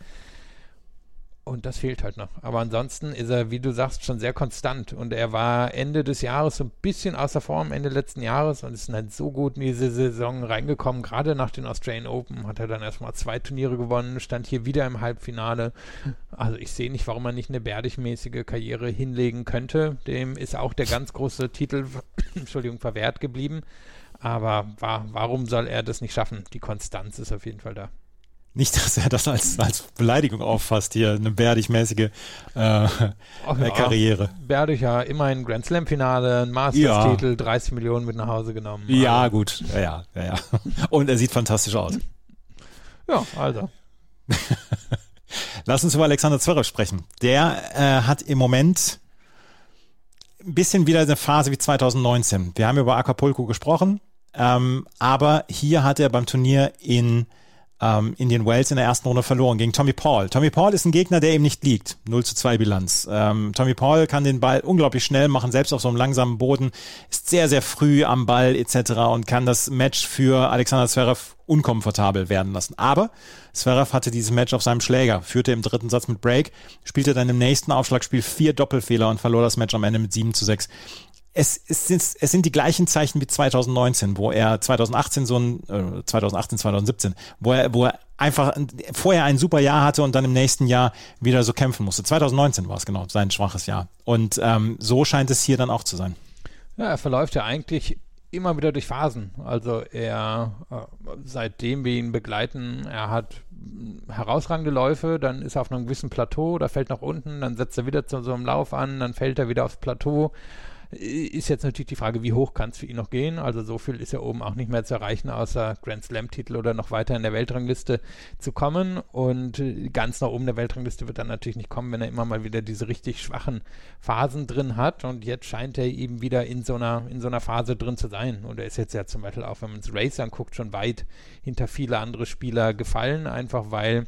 Und das fehlt halt noch. Aber ansonsten ist er, wie du sagst, schon sehr konstant. Und er war Ende des Jahres so ein bisschen außer Form, Ende letzten Jahres, und ist halt so gut in diese Saison reingekommen. Gerade nach den Australian Open hat er dann erstmal zwei Turniere gewonnen, stand hier wieder im Halbfinale. Also ich sehe nicht, warum er nicht eine bärdigmäßige Karriere hinlegen könnte. Dem ist auch der ganz große Titel, Entschuldigung, verwehrt geblieben. Aber war, warum soll er das nicht schaffen? Die Konstanz ist auf jeden Fall da. Nicht, dass er das als, als Beleidigung auffasst, hier eine bärdig-mäßige äh, ja, Karriere. Bärdig ja immerhin Grand Slam-Finale, ein Masters-Titel, ja. 30 Millionen mit nach Hause genommen. Ja, also. gut. Ja, ja, ja, ja. Und er sieht fantastisch aus. Ja, also. Lass uns über Alexander Zverev sprechen. Der äh, hat im Moment ein bisschen wieder eine Phase wie 2019. Wir haben über Acapulco gesprochen, ähm, aber hier hat er beim Turnier in ähm, Indian Wells in der ersten Runde verloren gegen Tommy Paul. Tommy Paul ist ein Gegner, der eben nicht liegt. 0 zu 2 Bilanz. Ähm, Tommy Paul kann den Ball unglaublich schnell machen, selbst auf so einem langsamen Boden, ist sehr, sehr früh am Ball etc. und kann das Match für Alexander Zverev unkomfortabel werden lassen. Aber Zverev hatte dieses Match auf seinem Schläger, führte im dritten Satz mit Break, spielte dann im nächsten Aufschlagspiel vier Doppelfehler und verlor das Match am Ende mit 7 zu 6 es, es, sind, es sind die gleichen Zeichen wie 2019, wo er 2018 so ein, äh, 2018, 2017, wo er, wo er einfach vorher ein super Jahr hatte und dann im nächsten Jahr wieder so kämpfen musste. 2019 war es genau, sein schwaches Jahr. Und ähm, so scheint es hier dann auch zu sein. Ja, er verläuft ja eigentlich immer wieder durch Phasen. Also er, äh, seitdem wir ihn begleiten, er hat herausragende Läufe, dann ist er auf einem gewissen Plateau, da fällt nach unten, dann setzt er wieder zu so einem Lauf an, dann fällt er wieder aufs Plateau ist jetzt natürlich die Frage, wie hoch kann es für ihn noch gehen? Also so viel ist ja oben auch nicht mehr zu erreichen, außer Grand Slam-Titel oder noch weiter in der Weltrangliste zu kommen. Und ganz nach oben der Weltrangliste wird dann natürlich nicht kommen, wenn er immer mal wieder diese richtig schwachen Phasen drin hat. Und jetzt scheint er eben wieder in so einer, in so einer Phase drin zu sein. Und er ist jetzt ja zum Beispiel auch, wenn man das Race anguckt, schon weit hinter viele andere Spieler gefallen, einfach weil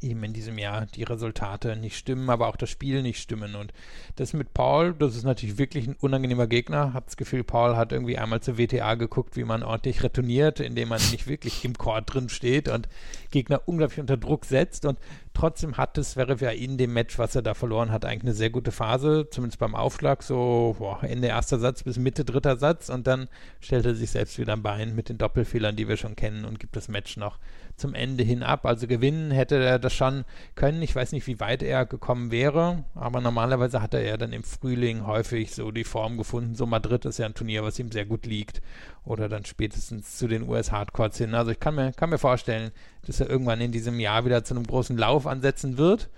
eben in diesem Jahr die Resultate nicht stimmen, aber auch das Spiel nicht stimmen. Und das mit Paul, das ist natürlich wirklich ein unangenehmer Gegner. Hab das Gefühl, Paul hat irgendwie einmal zur WTA geguckt, wie man ordentlich retourniert, indem man nicht wirklich im Court drin steht und Gegner unglaublich unter Druck setzt. Und trotzdem hat es Zverev ja in dem Match, was er da verloren hat, eigentlich eine sehr gute Phase, zumindest beim Aufschlag, so boah, Ende erster Satz bis Mitte dritter Satz. Und dann stellt er sich selbst wieder am Bein mit den Doppelfehlern, die wir schon kennen und gibt das Match noch zum Ende hin ab. Also gewinnen hätte er das schon können. Ich weiß nicht, wie weit er gekommen wäre, aber normalerweise hat er ja dann im Frühling häufig so die Form gefunden. So Madrid ist ja ein Turnier, was ihm sehr gut liegt. Oder dann spätestens zu den US Hardcourts hin. Also ich kann mir, kann mir vorstellen, dass er irgendwann in diesem Jahr wieder zu einem großen Lauf ansetzen wird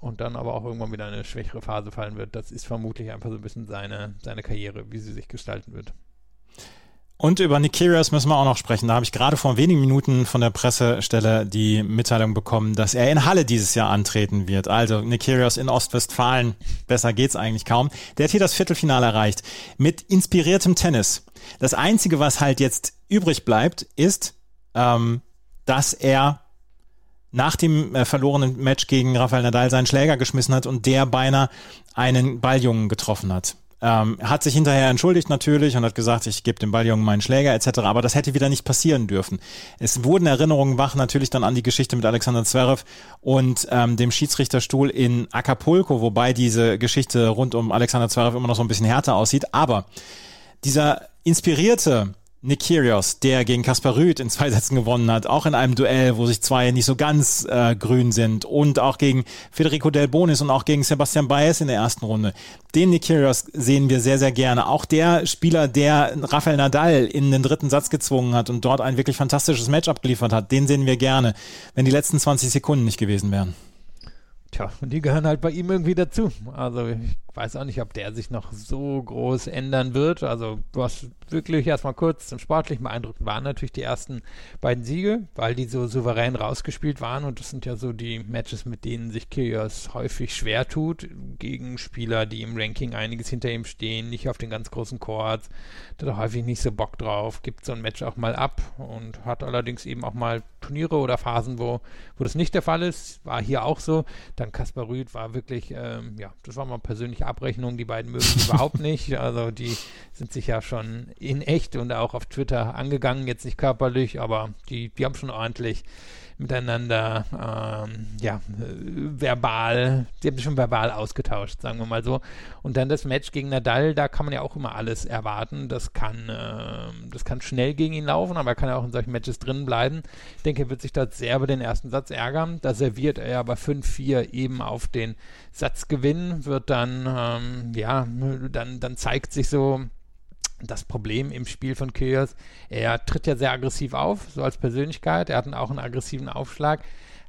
und dann aber auch irgendwann wieder eine schwächere Phase fallen wird. Das ist vermutlich einfach so ein bisschen seine, seine Karriere, wie sie sich gestalten wird. Und über Nick Kyrgios müssen wir auch noch sprechen. Da habe ich gerade vor wenigen Minuten von der Pressestelle die Mitteilung bekommen, dass er in Halle dieses Jahr antreten wird. Also Nick Kyrgios in Ostwestfalen. Besser geht's eigentlich kaum. Der hat hier das Viertelfinale erreicht. Mit inspiriertem Tennis. Das Einzige, was halt jetzt übrig bleibt, ist, ähm, dass er nach dem äh, verlorenen Match gegen Rafael Nadal seinen Schläger geschmissen hat und der beinahe einen Balljungen getroffen hat. Ähm, hat sich hinterher entschuldigt natürlich und hat gesagt, ich gebe dem Balljungen meinen Schläger etc. Aber das hätte wieder nicht passieren dürfen. Es wurden Erinnerungen wach natürlich dann an die Geschichte mit Alexander Zverev und ähm, dem Schiedsrichterstuhl in Acapulco, wobei diese Geschichte rund um Alexander Zverev immer noch so ein bisschen härter aussieht. Aber dieser inspirierte Nick Kyrgios, der gegen Kaspar Rüth in zwei Sätzen gewonnen hat, auch in einem Duell, wo sich zwei nicht so ganz äh, grün sind und auch gegen Federico Del Bonis und auch gegen Sebastian Baez in der ersten Runde. Den Nick Kyrgios sehen wir sehr, sehr gerne. Auch der Spieler, der Rafael Nadal in den dritten Satz gezwungen hat und dort ein wirklich fantastisches Match abgeliefert hat, den sehen wir gerne, wenn die letzten 20 Sekunden nicht gewesen wären. Tja, und die gehören halt bei ihm irgendwie dazu. Also ich weiß auch nicht, ob der sich noch so groß ändern wird. Also was wirklich erstmal kurz zum Sportlichen beeindruckend waren natürlich die ersten beiden Siege, weil die so souverän rausgespielt waren und das sind ja so die Matches, mit denen sich Kyrgios häufig schwer tut, gegen Spieler, die im Ranking einiges hinter ihm stehen, nicht auf den ganz großen Chords, da hat er häufig nicht so Bock drauf, gibt so ein Match auch mal ab und hat allerdings eben auch mal Turniere oder Phasen, wo, wo das nicht der Fall ist, war hier auch so. Dann Kaspar Rüth war wirklich, ähm, ja, das war mal persönliche Abrechnung, die beiden mögen überhaupt nicht, also die sind sich ja schon in echt und auch auf Twitter angegangen, jetzt nicht körperlich, aber die, die haben schon ordentlich miteinander, ähm, ja, verbal, die haben sich schon verbal ausgetauscht, sagen wir mal so. Und dann das Match gegen Nadal, da kann man ja auch immer alles erwarten. Das kann, äh, das kann schnell gegen ihn laufen, aber er kann ja auch in solchen Matches drin bleiben. Ich denke, er wird sich dort sehr über den ersten Satz ärgern. Da serviert er aber 5-4 eben auf den Satzgewinn, wird dann, ähm, ja, dann, dann zeigt sich so, das Problem im Spiel von Kyrgios, er tritt ja sehr aggressiv auf, so als Persönlichkeit. Er hat auch einen aggressiven Aufschlag.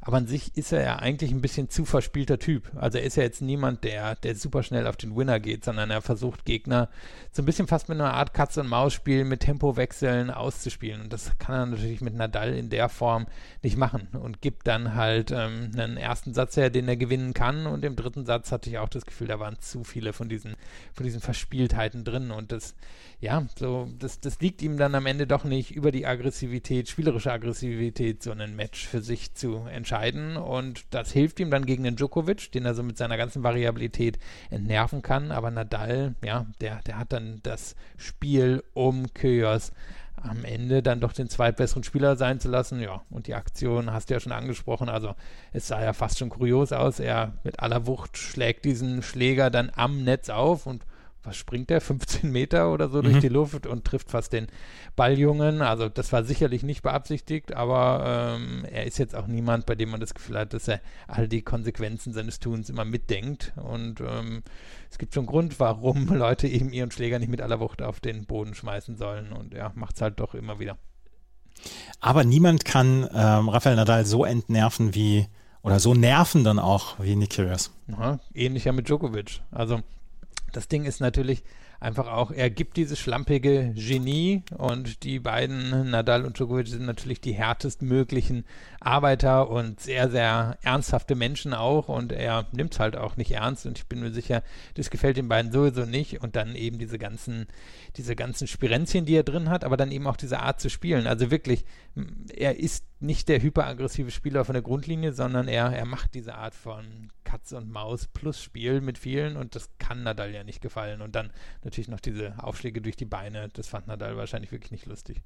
Aber an sich ist er ja eigentlich ein bisschen zu verspielter Typ. Also er ist ja jetzt niemand, der, der super schnell auf den Winner geht, sondern er versucht Gegner so ein bisschen fast mit einer Art Katze- und Maus-Spiel mit Tempowechseln auszuspielen. Und das kann er natürlich mit Nadal in der Form nicht machen und gibt dann halt ähm, einen ersten Satz her, den er gewinnen kann. Und im dritten Satz hatte ich auch das Gefühl, da waren zu viele von diesen, von diesen Verspieltheiten drin. Und das, ja, so, das, das liegt ihm dann am Ende doch nicht über die Aggressivität, spielerische Aggressivität, so ein Match für sich zu entscheiden. Und das hilft ihm dann gegen den Djokovic, den er so mit seiner ganzen Variabilität entnerven kann. Aber Nadal, ja, der, der hat dann das Spiel um Kyrgios am Ende dann doch den zweitbesseren Spieler sein zu lassen. Ja, und die Aktion hast du ja schon angesprochen. Also es sah ja fast schon kurios aus. Er mit aller Wucht schlägt diesen Schläger dann am Netz auf und was springt der, 15 Meter oder so mhm. durch die Luft und trifft fast den Balljungen. Also das war sicherlich nicht beabsichtigt, aber ähm, er ist jetzt auch niemand, bei dem man das Gefühl hat, dass er all die Konsequenzen seines Tuns immer mitdenkt. Und ähm, es gibt schon Grund, warum Leute eben ihren Schläger nicht mit aller Wucht auf den Boden schmeißen sollen. Und er macht es halt doch immer wieder. Aber niemand kann ähm, Rafael Nadal so entnerven wie oder so nerven dann auch wie Nick Kyrgios. ähnlich ja mit Djokovic. Also das Ding ist natürlich einfach auch, er gibt dieses schlampige Genie und die beiden, Nadal und Djokovic, sind natürlich die härtestmöglichen Arbeiter und sehr, sehr ernsthafte Menschen auch und er nimmt es halt auch nicht ernst und ich bin mir sicher, das gefällt den beiden sowieso nicht und dann eben diese ganzen, diese ganzen Spirenzchen, die er drin hat, aber dann eben auch diese Art zu spielen. Also wirklich, er ist nicht der hyperaggressive Spieler von der Grundlinie, sondern er, er macht diese Art von Katze und Maus plus Spiel mit vielen und das kann Nadal ja nicht gefallen. Und dann natürlich noch diese Aufschläge durch die Beine, das fand Nadal wahrscheinlich wirklich nicht lustig.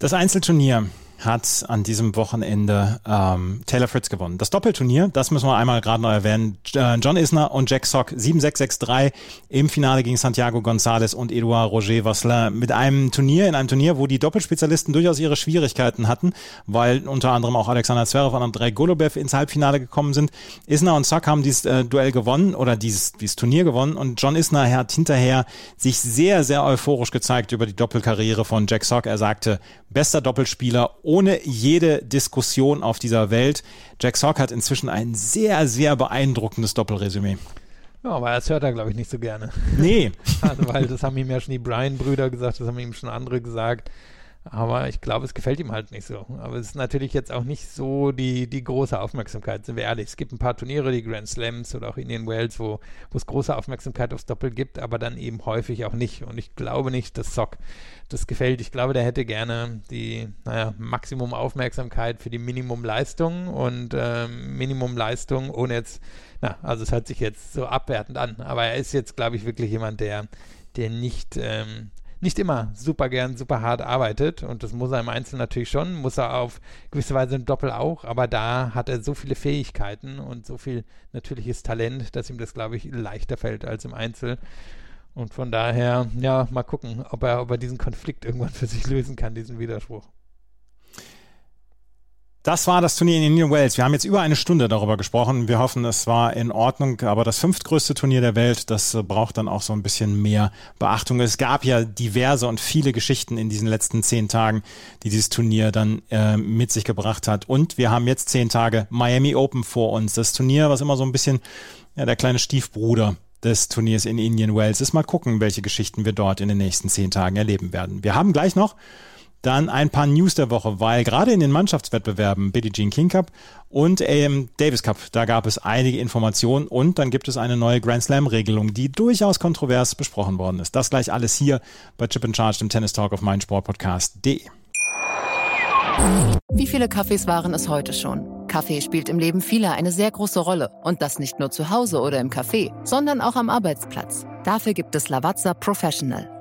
Das Einzelturnier hat an diesem Wochenende ähm, Taylor Fritz gewonnen. Das Doppelturnier, das müssen wir einmal gerade noch erwähnen. Äh, John Isner und Jack Sock 7-6-6-3 im Finale gegen Santiago González und Edouard Roger Vasselin mit einem Turnier, in einem Turnier, wo die Doppelspezialisten durchaus ihre Schwierigkeiten hatten, weil unter anderem auch Alexander Zverev und Andrei Golubev ins Halbfinale gekommen sind. Isner und Sock haben dieses äh, Duell gewonnen oder dieses, dieses Turnier gewonnen und John Isner hat hinterher sich sehr, sehr euphorisch gezeigt über die Doppelkarriere von Jack Sock. Er sagte, bester Doppelspieler ohne jede Diskussion auf dieser Welt. Jack Sock hat inzwischen ein sehr, sehr beeindruckendes Doppelresümee. Ja, aber das hört er, glaube ich, nicht so gerne. Nee. also, weil das haben ihm ja schon die Bryan-Brüder gesagt, das haben ihm schon andere gesagt. Aber ich glaube, es gefällt ihm halt nicht so. Aber es ist natürlich jetzt auch nicht so die, die große Aufmerksamkeit, sind wir ehrlich. Es gibt ein paar Turniere, die Grand Slams oder auch Indian Wells, wo, wo es große Aufmerksamkeit aufs Doppel gibt, aber dann eben häufig auch nicht. Und ich glaube nicht, dass Sock das gefällt. Ich glaube, der hätte gerne die, naja, Maximum Aufmerksamkeit für die Minimumleistung und ähm, Minimumleistung ohne jetzt, na, also es hört sich jetzt so abwertend an, aber er ist jetzt, glaube ich, wirklich jemand, der, der nicht, ähm, nicht immer super gern, super hart arbeitet und das muss er im Einzel natürlich schon, muss er auf gewisse Weise im Doppel auch, aber da hat er so viele Fähigkeiten und so viel natürliches Talent, dass ihm das, glaube ich, leichter fällt als im Einzel. Und von daher, ja, mal gucken, ob er, ob er diesen Konflikt irgendwann für sich lösen kann, diesen Widerspruch. Das war das Turnier in Indian Wells. Wir haben jetzt über eine Stunde darüber gesprochen. Wir hoffen, es war in Ordnung. Aber das fünftgrößte Turnier der Welt, das äh, braucht dann auch so ein bisschen mehr Beachtung. Es gab ja diverse und viele Geschichten in diesen letzten zehn Tagen, die dieses Turnier dann äh, mit sich gebracht hat. Und wir haben jetzt zehn Tage Miami Open vor uns. Das Turnier, was immer so ein bisschen ja, der kleine Stiefbruder des Turniers in Indian Wells ist. Mal gucken, welche Geschichten wir dort in den nächsten zehn Tagen erleben werden. Wir haben gleich noch dann ein paar News der Woche, weil gerade in den Mannschaftswettbewerben Billie Jean King Cup und AM Davis Cup, da gab es einige Informationen und dann gibt es eine neue Grand Slam Regelung, die durchaus kontrovers besprochen worden ist. Das gleich alles hier bei Chip and Charge, dem Tennis Talk auf meinsportpodcast.de. Wie viele Kaffees waren es heute schon? Kaffee spielt im Leben vieler eine sehr große Rolle. Und das nicht nur zu Hause oder im Café, sondern auch am Arbeitsplatz. Dafür gibt es Lavazza Professional.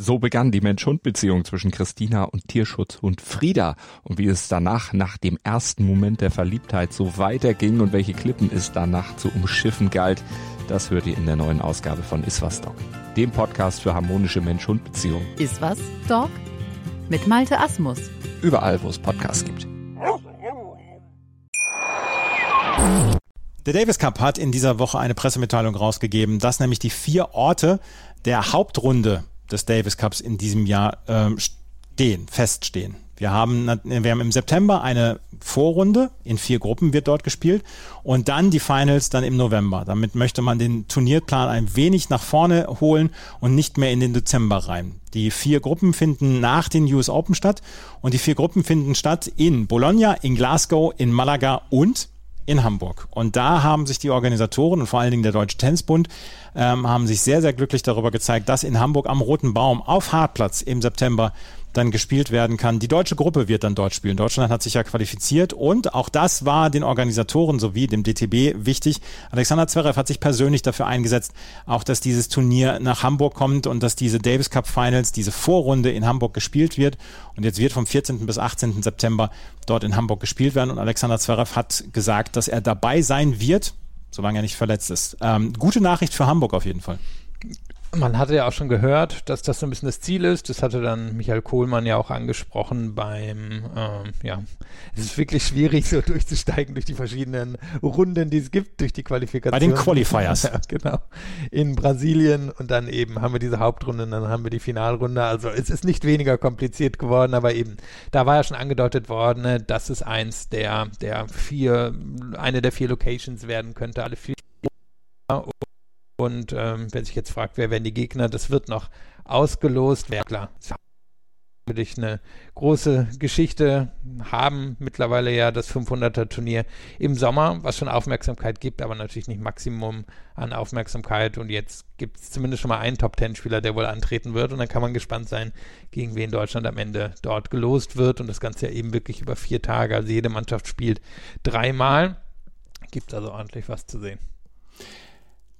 So begann die Mensch-Hund-Beziehung zwischen Christina und Tierschutzhund Frieda. Und wie es danach, nach dem ersten Moment der Verliebtheit, so weiterging und welche Klippen es danach zu umschiffen galt, das hört ihr in der neuen Ausgabe von Iswas Dog, dem Podcast für harmonische Mensch-Hund-Beziehungen. Iswas, Dog? Mit Malte Asmus. Überall, wo es Podcasts gibt. Der Davis Cup hat in dieser Woche eine Pressemitteilung rausgegeben, dass nämlich die vier Orte der Hauptrunde des Davis Cups in diesem Jahr ähm, stehen, feststehen. Wir haben, wir haben im September eine Vorrunde, in vier Gruppen wird dort gespielt und dann die Finals dann im November. Damit möchte man den Turnierplan ein wenig nach vorne holen und nicht mehr in den Dezember rein. Die vier Gruppen finden nach den US Open statt und die vier Gruppen finden statt in Bologna, in Glasgow, in Malaga und in Hamburg. Und da haben sich die Organisatoren und vor allen Dingen der Deutsche Tennisbund ähm, haben sich sehr, sehr glücklich darüber gezeigt, dass in Hamburg am Roten Baum auf Hartplatz im September dann gespielt werden kann. Die deutsche Gruppe wird dann dort spielen. Deutschland hat sich ja qualifiziert und auch das war den Organisatoren sowie dem DTB wichtig. Alexander Zverev hat sich persönlich dafür eingesetzt, auch dass dieses Turnier nach Hamburg kommt und dass diese Davis Cup Finals, diese Vorrunde in Hamburg gespielt wird. Und jetzt wird vom 14. bis 18. September dort in Hamburg gespielt werden. Und Alexander Zverev hat gesagt, dass er dabei sein wird, solange er nicht verletzt ist. Ähm, gute Nachricht für Hamburg auf jeden Fall. Man hatte ja auch schon gehört, dass das so ein bisschen das Ziel ist. Das hatte dann Michael Kohlmann ja auch angesprochen beim, ähm, ja, es ist wirklich schwierig, so durchzusteigen durch die verschiedenen Runden, die es gibt, durch die Qualifikation. Bei den Qualifiers. Ja, genau. In Brasilien und dann eben haben wir diese Hauptrunde und dann haben wir die Finalrunde. Also es ist nicht weniger kompliziert geworden, aber eben, da war ja schon angedeutet worden, ne, dass es eins der, der vier, eine der vier Locations werden könnte, alle vier. Und ähm, wenn sich jetzt fragt, wer werden die Gegner, das wird noch ausgelost. Wäre klar, natürlich eine große Geschichte, haben mittlerweile ja das 500er Turnier im Sommer, was schon Aufmerksamkeit gibt, aber natürlich nicht Maximum an Aufmerksamkeit. Und jetzt gibt es zumindest schon mal einen Top-10-Spieler, der wohl antreten wird. Und dann kann man gespannt sein, gegen wen Deutschland am Ende dort gelost wird. Und das Ganze ja eben wirklich über vier Tage. Also jede Mannschaft spielt dreimal. Gibt also ordentlich was zu sehen.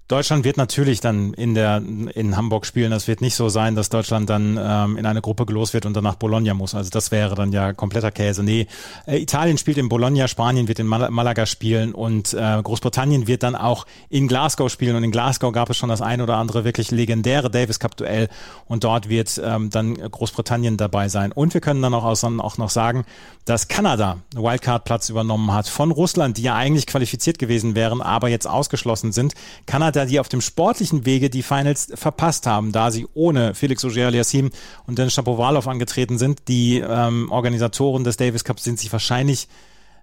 Deutschland wird natürlich dann in der in Hamburg spielen. Das wird nicht so sein, dass Deutschland dann ähm, in eine Gruppe gelost wird und dann nach Bologna muss. Also das wäre dann ja kompletter Käse. Nee, äh, Italien spielt in Bologna, Spanien wird in Mal Malaga spielen und äh, Großbritannien wird dann auch in Glasgow spielen. Und in Glasgow gab es schon das ein oder andere wirklich legendäre Davis Cup Duell und dort wird ähm, dann Großbritannien dabei sein. Und wir können dann auch, auch noch sagen, dass Kanada Wildcard Platz übernommen hat von Russland, die ja eigentlich qualifiziert gewesen wären, aber jetzt ausgeschlossen sind. Kanada Kanada, die auf dem sportlichen Wege die Finals verpasst haben, da sie ohne Felix Auger-Aliassime und Dennis Shapovalov angetreten sind. Die ähm, Organisatoren des Davis Cups sind sich wahrscheinlich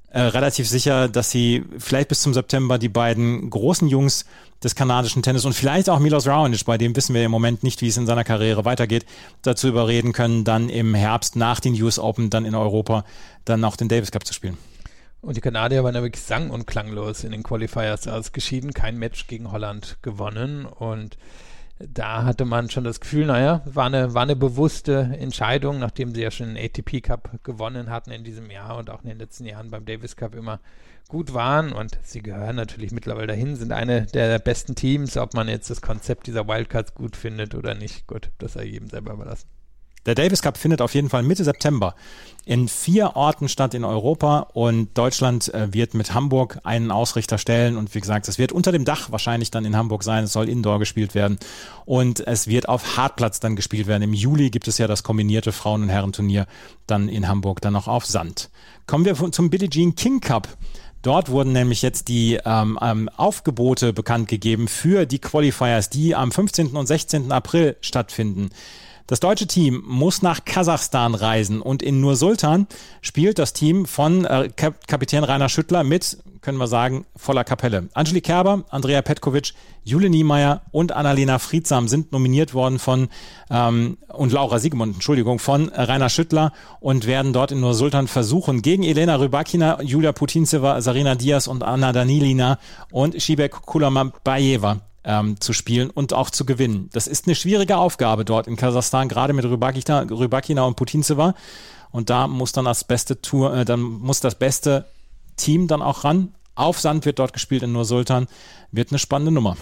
äh, relativ sicher, dass sie vielleicht bis zum September die beiden großen Jungs des kanadischen Tennis und vielleicht auch Milos Raonic, bei dem wissen wir im Moment nicht, wie es in seiner Karriere weitergeht, dazu überreden können, dann im Herbst nach den US Open dann in Europa dann auch den Davis Cup zu spielen. Und die Kanadier waren wirklich sang- und klanglos in den Qualifiers. Ausgeschieden, kein Match gegen Holland gewonnen. Und da hatte man schon das Gefühl, naja, war eine, war eine bewusste Entscheidung, nachdem sie ja schon den ATP Cup gewonnen hatten in diesem Jahr und auch in den letzten Jahren beim Davis Cup immer gut waren. Und sie gehören natürlich mittlerweile dahin, sind eine der besten Teams, ob man jetzt das Konzept dieser Wildcards gut findet oder nicht, gut, das sei jedem selber überlassen. Der Davis Cup findet auf jeden Fall Mitte September in vier Orten statt in Europa und Deutschland äh, wird mit Hamburg einen Ausrichter stellen und wie gesagt, es wird unter dem Dach wahrscheinlich dann in Hamburg sein, es soll indoor gespielt werden und es wird auf Hartplatz dann gespielt werden. Im Juli gibt es ja das kombinierte Frauen- und Herrenturnier dann in Hamburg, dann noch auf Sand. Kommen wir zum Billie Jean King Cup. Dort wurden nämlich jetzt die ähm, ähm, Aufgebote bekannt gegeben für die Qualifiers, die am 15. und 16. April stattfinden. Das deutsche Team muss nach Kasachstan reisen und in Nur-Sultan spielt das Team von äh, Kap Kapitän Rainer Schüttler mit, können wir sagen, voller Kapelle. Angeli Kerber, Andrea Petkovic, Jule Niemeyer und Annalena Friedsam sind nominiert worden von, ähm, und Laura Siegemund, Entschuldigung, von Rainer Schüttler und werden dort in Nur-Sultan versuchen, gegen Elena Rybakina, Julia Putintseva, Sarina Diaz und Anna Danilina und Shibek Kulamabayeva ähm, zu spielen und auch zu gewinnen. Das ist eine schwierige Aufgabe dort in Kasachstan, gerade mit Rybakina, Rybakina und Putintseva. Und da muss dann das beste Tour, äh, dann muss das beste Team dann auch ran. Auf Sand wird dort gespielt in Nur Sultan. Wird eine spannende Nummer.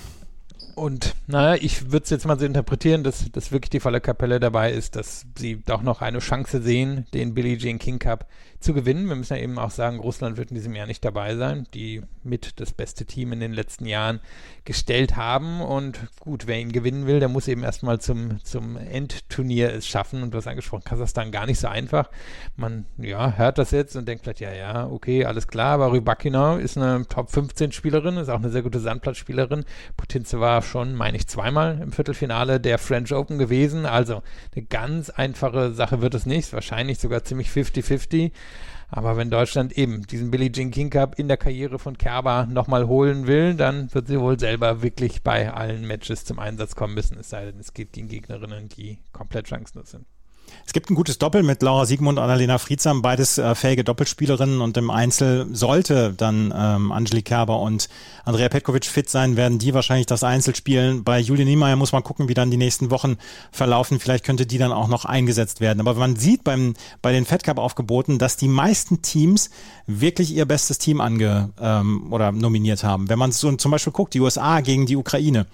Und naja, ich würde es jetzt mal so interpretieren, dass, dass wirklich die volle Kapelle dabei ist, dass sie doch noch eine Chance sehen, den Billie Jean King Cup zu gewinnen. Wir müssen ja eben auch sagen, Russland wird in diesem Jahr nicht dabei sein, die mit das beste Team in den letzten Jahren gestellt haben. Und gut, wer ihn gewinnen will, der muss eben erstmal zum, zum Endturnier es schaffen. Und du hast angesprochen, Kasachstan gar nicht so einfach. Man, ja, hört das jetzt und denkt vielleicht, ja, ja, okay, alles klar, aber Rybakina ist eine Top 15 Spielerin, ist auch eine sehr gute Sandplatzspielerin. Putinze war schon, meine ich, zweimal im Viertelfinale der French Open gewesen. Also eine ganz einfache Sache wird es nicht. Wahrscheinlich sogar ziemlich 50-50. Aber wenn Deutschland eben diesen Billie Jean King Cup in der Karriere von Kerber nochmal holen will, dann wird sie wohl selber wirklich bei allen Matches zum Einsatz kommen müssen. Es sei denn, es geht gegen Gegnerinnen, die komplett chancenlos sind. Es gibt ein gutes Doppel mit Laura Siegmund und Annalena Friedsam, beides äh, fähige Doppelspielerinnen und im Einzel sollte dann ähm, Angelique Kerber und Andrea Petkovic fit sein, werden die wahrscheinlich das Einzel spielen. Bei Julia Niemeyer muss man gucken, wie dann die nächsten Wochen verlaufen. Vielleicht könnte die dann auch noch eingesetzt werden. Aber man sieht beim, bei den Fed Cup Aufgeboten, dass die meisten Teams wirklich ihr bestes Team ange ähm, oder nominiert haben. Wenn man so zum Beispiel guckt, die USA gegen die Ukraine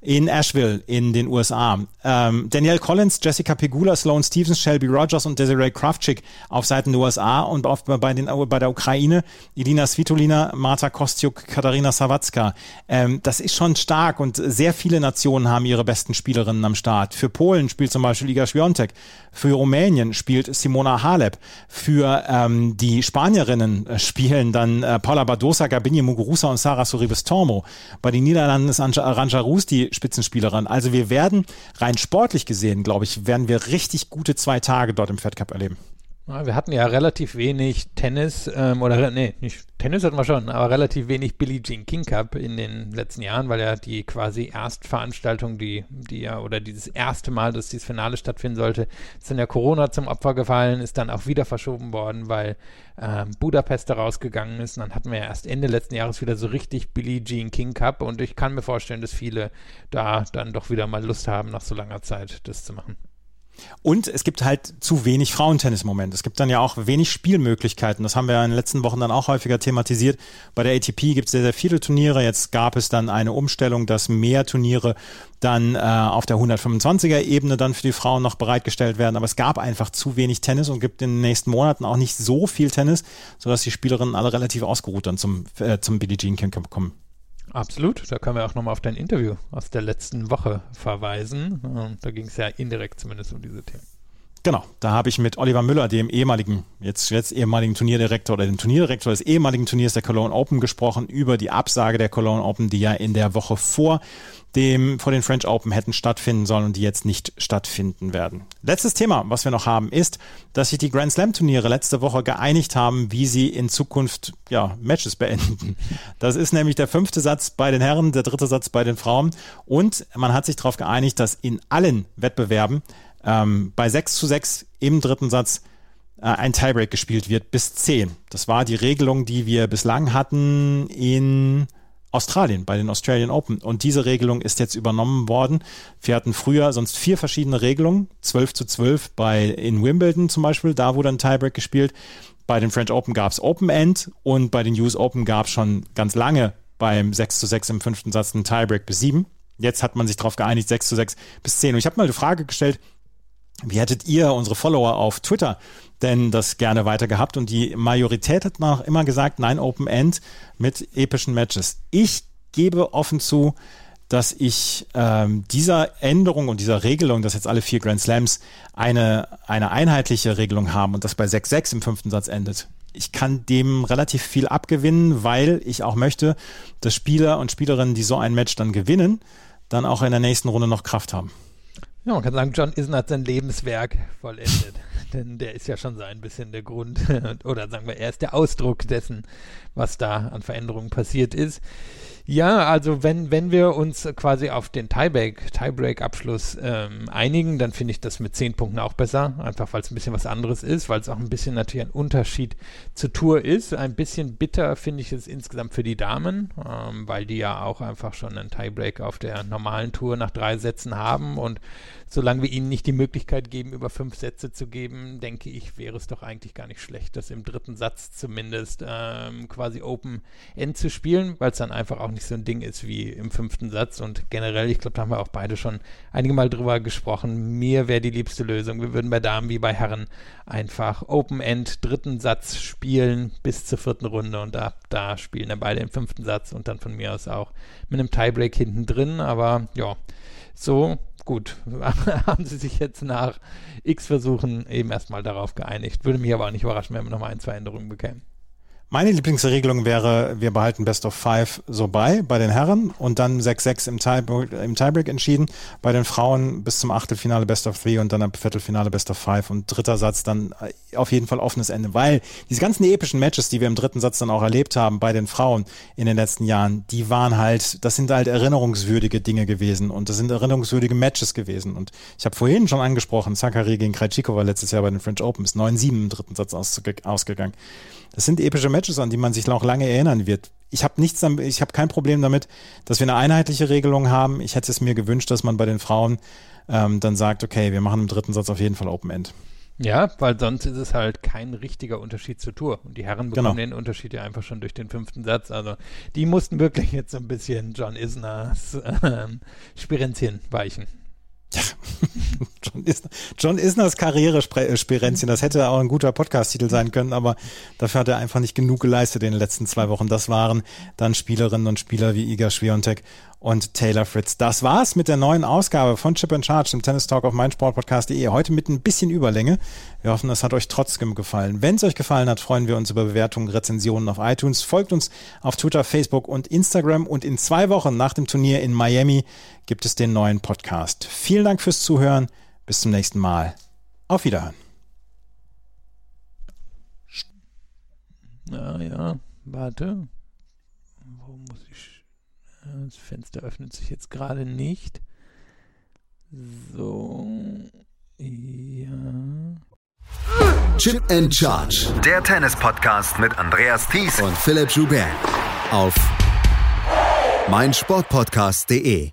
in Asheville in den USA. Ähm, Danielle Collins, Jessica Pegula, Sloane Stevens, Shelby Rogers und Desiree Kraftschick auf Seiten der USA und auf, bei, den, bei der Ukraine Elina Svitolina, Marta Kostiuk, Katharina Sawacka. Ähm, das ist schon stark und sehr viele Nationen haben ihre besten Spielerinnen am Start. Für Polen spielt zum Beispiel Iga Świątek, für Rumänien spielt Simona Halep, für ähm, die Spanierinnen äh, spielen dann äh, Paula Badosa, Gabini Muguruza und Sara Sorribes Tormo. Bei den Niederlanden ist Aranja Rus Spitzenspielerin. Also wir werden rein sportlich gesehen, glaube ich, werden wir richtig gute zwei Tage dort im Fed Cup erleben. Wir hatten ja relativ wenig Tennis, ähm, oder nee, nicht Tennis hatten wir schon, aber relativ wenig Billie Jean King Cup in den letzten Jahren, weil ja die quasi Erstveranstaltung, die, die ja, oder dieses erste Mal, dass dieses Finale stattfinden sollte, ist dann ja Corona zum Opfer gefallen, ist dann auch wieder verschoben worden, weil ähm, Budapest da rausgegangen ist. Und dann hatten wir ja erst Ende letzten Jahres wieder so richtig Billie Jean King Cup und ich kann mir vorstellen, dass viele da dann doch wieder mal Lust haben, nach so langer Zeit das zu machen. Und es gibt halt zu wenig Frauentennis im Moment. Es gibt dann ja auch wenig Spielmöglichkeiten. Das haben wir in den letzten Wochen dann auch häufiger thematisiert. Bei der ATP gibt es sehr, sehr viele Turniere. Jetzt gab es dann eine Umstellung, dass mehr Turniere dann äh, auf der 125er Ebene dann für die Frauen noch bereitgestellt werden. Aber es gab einfach zu wenig Tennis und gibt in den nächsten Monaten auch nicht so viel Tennis, sodass die Spielerinnen alle relativ ausgeruht dann zum, äh, zum Billie Jean King kommen. Absolut, da können wir auch nochmal auf dein Interview aus der letzten Woche verweisen. Da ging es ja indirekt zumindest um diese Themen. Genau, da habe ich mit Oliver Müller, dem ehemaligen, jetzt, jetzt ehemaligen Turnierdirektor oder dem Turnierdirektor des ehemaligen Turniers der Cologne Open gesprochen, über die Absage der Cologne Open, die ja in der Woche vor dem, vor den French Open hätten stattfinden sollen und die jetzt nicht stattfinden werden. Letztes Thema, was wir noch haben, ist, dass sich die Grand Slam Turniere letzte Woche geeinigt haben, wie sie in Zukunft, ja, Matches beenden. Das ist nämlich der fünfte Satz bei den Herren, der dritte Satz bei den Frauen und man hat sich darauf geeinigt, dass in allen Wettbewerben ähm, bei 6 zu 6 im dritten Satz äh, ein Tiebreak gespielt wird bis 10. Das war die Regelung, die wir bislang hatten in Australien bei den Australian Open. Und diese Regelung ist jetzt übernommen worden. Wir hatten früher sonst vier verschiedene Regelungen. 12 zu 12 bei, in Wimbledon zum Beispiel. Da wurde ein Tiebreak gespielt. Bei den French Open gab es Open End und bei den US Open gab es schon ganz lange beim 6 zu 6 im fünften Satz ein Tiebreak bis 7. Jetzt hat man sich darauf geeinigt, 6 zu 6 bis 10. Und ich habe mal eine Frage gestellt, Wie hättet ihr, unsere Follower auf Twitter, denn das gerne weiter gehabt? Und die Majorität hat noch immer gesagt, nein, Open End mit epischen Matches. Ich gebe offen zu, dass ich ähm, dieser Änderung und dieser Regelung, dass jetzt alle vier Grand Slams eine, eine einheitliche Regelung haben und das bei 6-6 im fünften Satz endet, ich kann dem relativ viel abgewinnen, weil ich auch möchte, dass Spieler und Spielerinnen, die so ein Match dann gewinnen, dann auch in der nächsten Runde noch Kraft haben. Ja, man kann sagen, John Isner hat sein Lebenswerk vollendet. Denn der ist ja schon so ein bisschen der Grund, oder sagen wir, er ist der Ausdruck dessen, was da an Veränderungen passiert ist. Ja, also wenn, wenn wir uns quasi auf den Tiebreak, Tiebreak-Abschluss ähm, einigen, dann finde ich das mit zehn Punkten auch besser, einfach weil es ein bisschen was anderes ist, weil es auch ein bisschen natürlich ein Unterschied zur Tour ist. Ein bisschen bitter finde ich es insgesamt für die Damen, ähm, weil die ja auch einfach schon einen Tiebreak auf der normalen Tour nach drei Sätzen haben und solange wir ihnen nicht die Möglichkeit geben, über fünf Sätze zu geben, denke ich, wäre es doch eigentlich gar nicht schlecht, das im dritten Satz zumindest ähm, quasi Open End zu spielen, weil es dann einfach auch nicht so ein Ding ist wie im fünften Satz. Und generell, ich glaube, da haben wir auch beide schon einige Mal drüber gesprochen. Mir wäre die liebste Lösung. Wir würden bei Damen wie bei Herren einfach Open End dritten Satz spielen bis zur vierten Runde und ab da spielen dann beide im fünften Satz und dann von mir aus auch mit einem Tiebreak hinten drin. Aber ja, so gut, haben sie sich jetzt nach x Versuchen eben erstmal darauf geeinigt. Würde mich aber auch nicht überraschen, wenn wir nochmal ein, zwei Änderungen bekämen. Meine Lieblingsregelung wäre, wir behalten Best of Five so bei, bei den Herren und dann 6-6 im, im Tiebreak entschieden. Bei den Frauen bis zum Achtelfinale Best of Three und dann am Viertelfinale Best of Five und dritter Satz dann äh, auf jeden Fall offenes Ende, weil diese ganzen epischen Matches, die wir im dritten Satz dann auch erlebt haben bei den Frauen in den letzten Jahren, die waren halt, das sind halt erinnerungswürdige Dinge gewesen und das sind erinnerungswürdige Matches gewesen. Und ich habe vorhin schon angesprochen, Zachary gegen Krejcikova letztes Jahr bei den French Open ist 9-7 im dritten Satz ausgegangen. Das sind epische Matches, an die man sich noch lange erinnern wird. Ich habe nichts, ich habe kein Problem damit, dass wir eine einheitliche Regelung haben. Ich hätte es mir gewünscht, dass man bei den Frauen ähm, dann sagt, okay, wir machen im dritten Satz auf jeden Fall Open End. Ja, weil sonst ist es halt kein richtiger Unterschied zur Tour. Und die Herren bekommen genau. den Unterschied ja einfach schon durch den fünften Satz. Also die mussten wirklich jetzt so ein bisschen John Isners äh, Spirenzchen weichen. John, Isner, John Isners Karriere-Spirenzchen, das hätte auch ein guter Podcast-Titel sein können, aber dafür hat er einfach nicht genug geleistet in den letzten zwei Wochen. Das waren dann Spielerinnen und Spieler wie Iga Swiatek und Taylor Fritz. Das war's mit der neuen Ausgabe von Chip and Charge im Tennis Talk auf meinsportpodcast.de. Heute mit ein bisschen Überlänge. Wir hoffen, es hat euch trotzdem gefallen. Wenn es euch gefallen hat, freuen wir uns über Bewertungen, Rezensionen auf iTunes. Folgt uns auf Twitter, Facebook und Instagram. Und in zwei Wochen nach dem Turnier in Miami gibt es den neuen Podcast. Vielen Dank fürs Zuhören. Bis zum nächsten Mal. Auf Wiederhören. Na ja, warte. Das Fenster öffnet sich jetzt gerade nicht. So. Ja. Chip and Charge. Der Tennis-Podcast mit Andreas Thies und Philipp Joubert. Auf meinsportpodcast.de.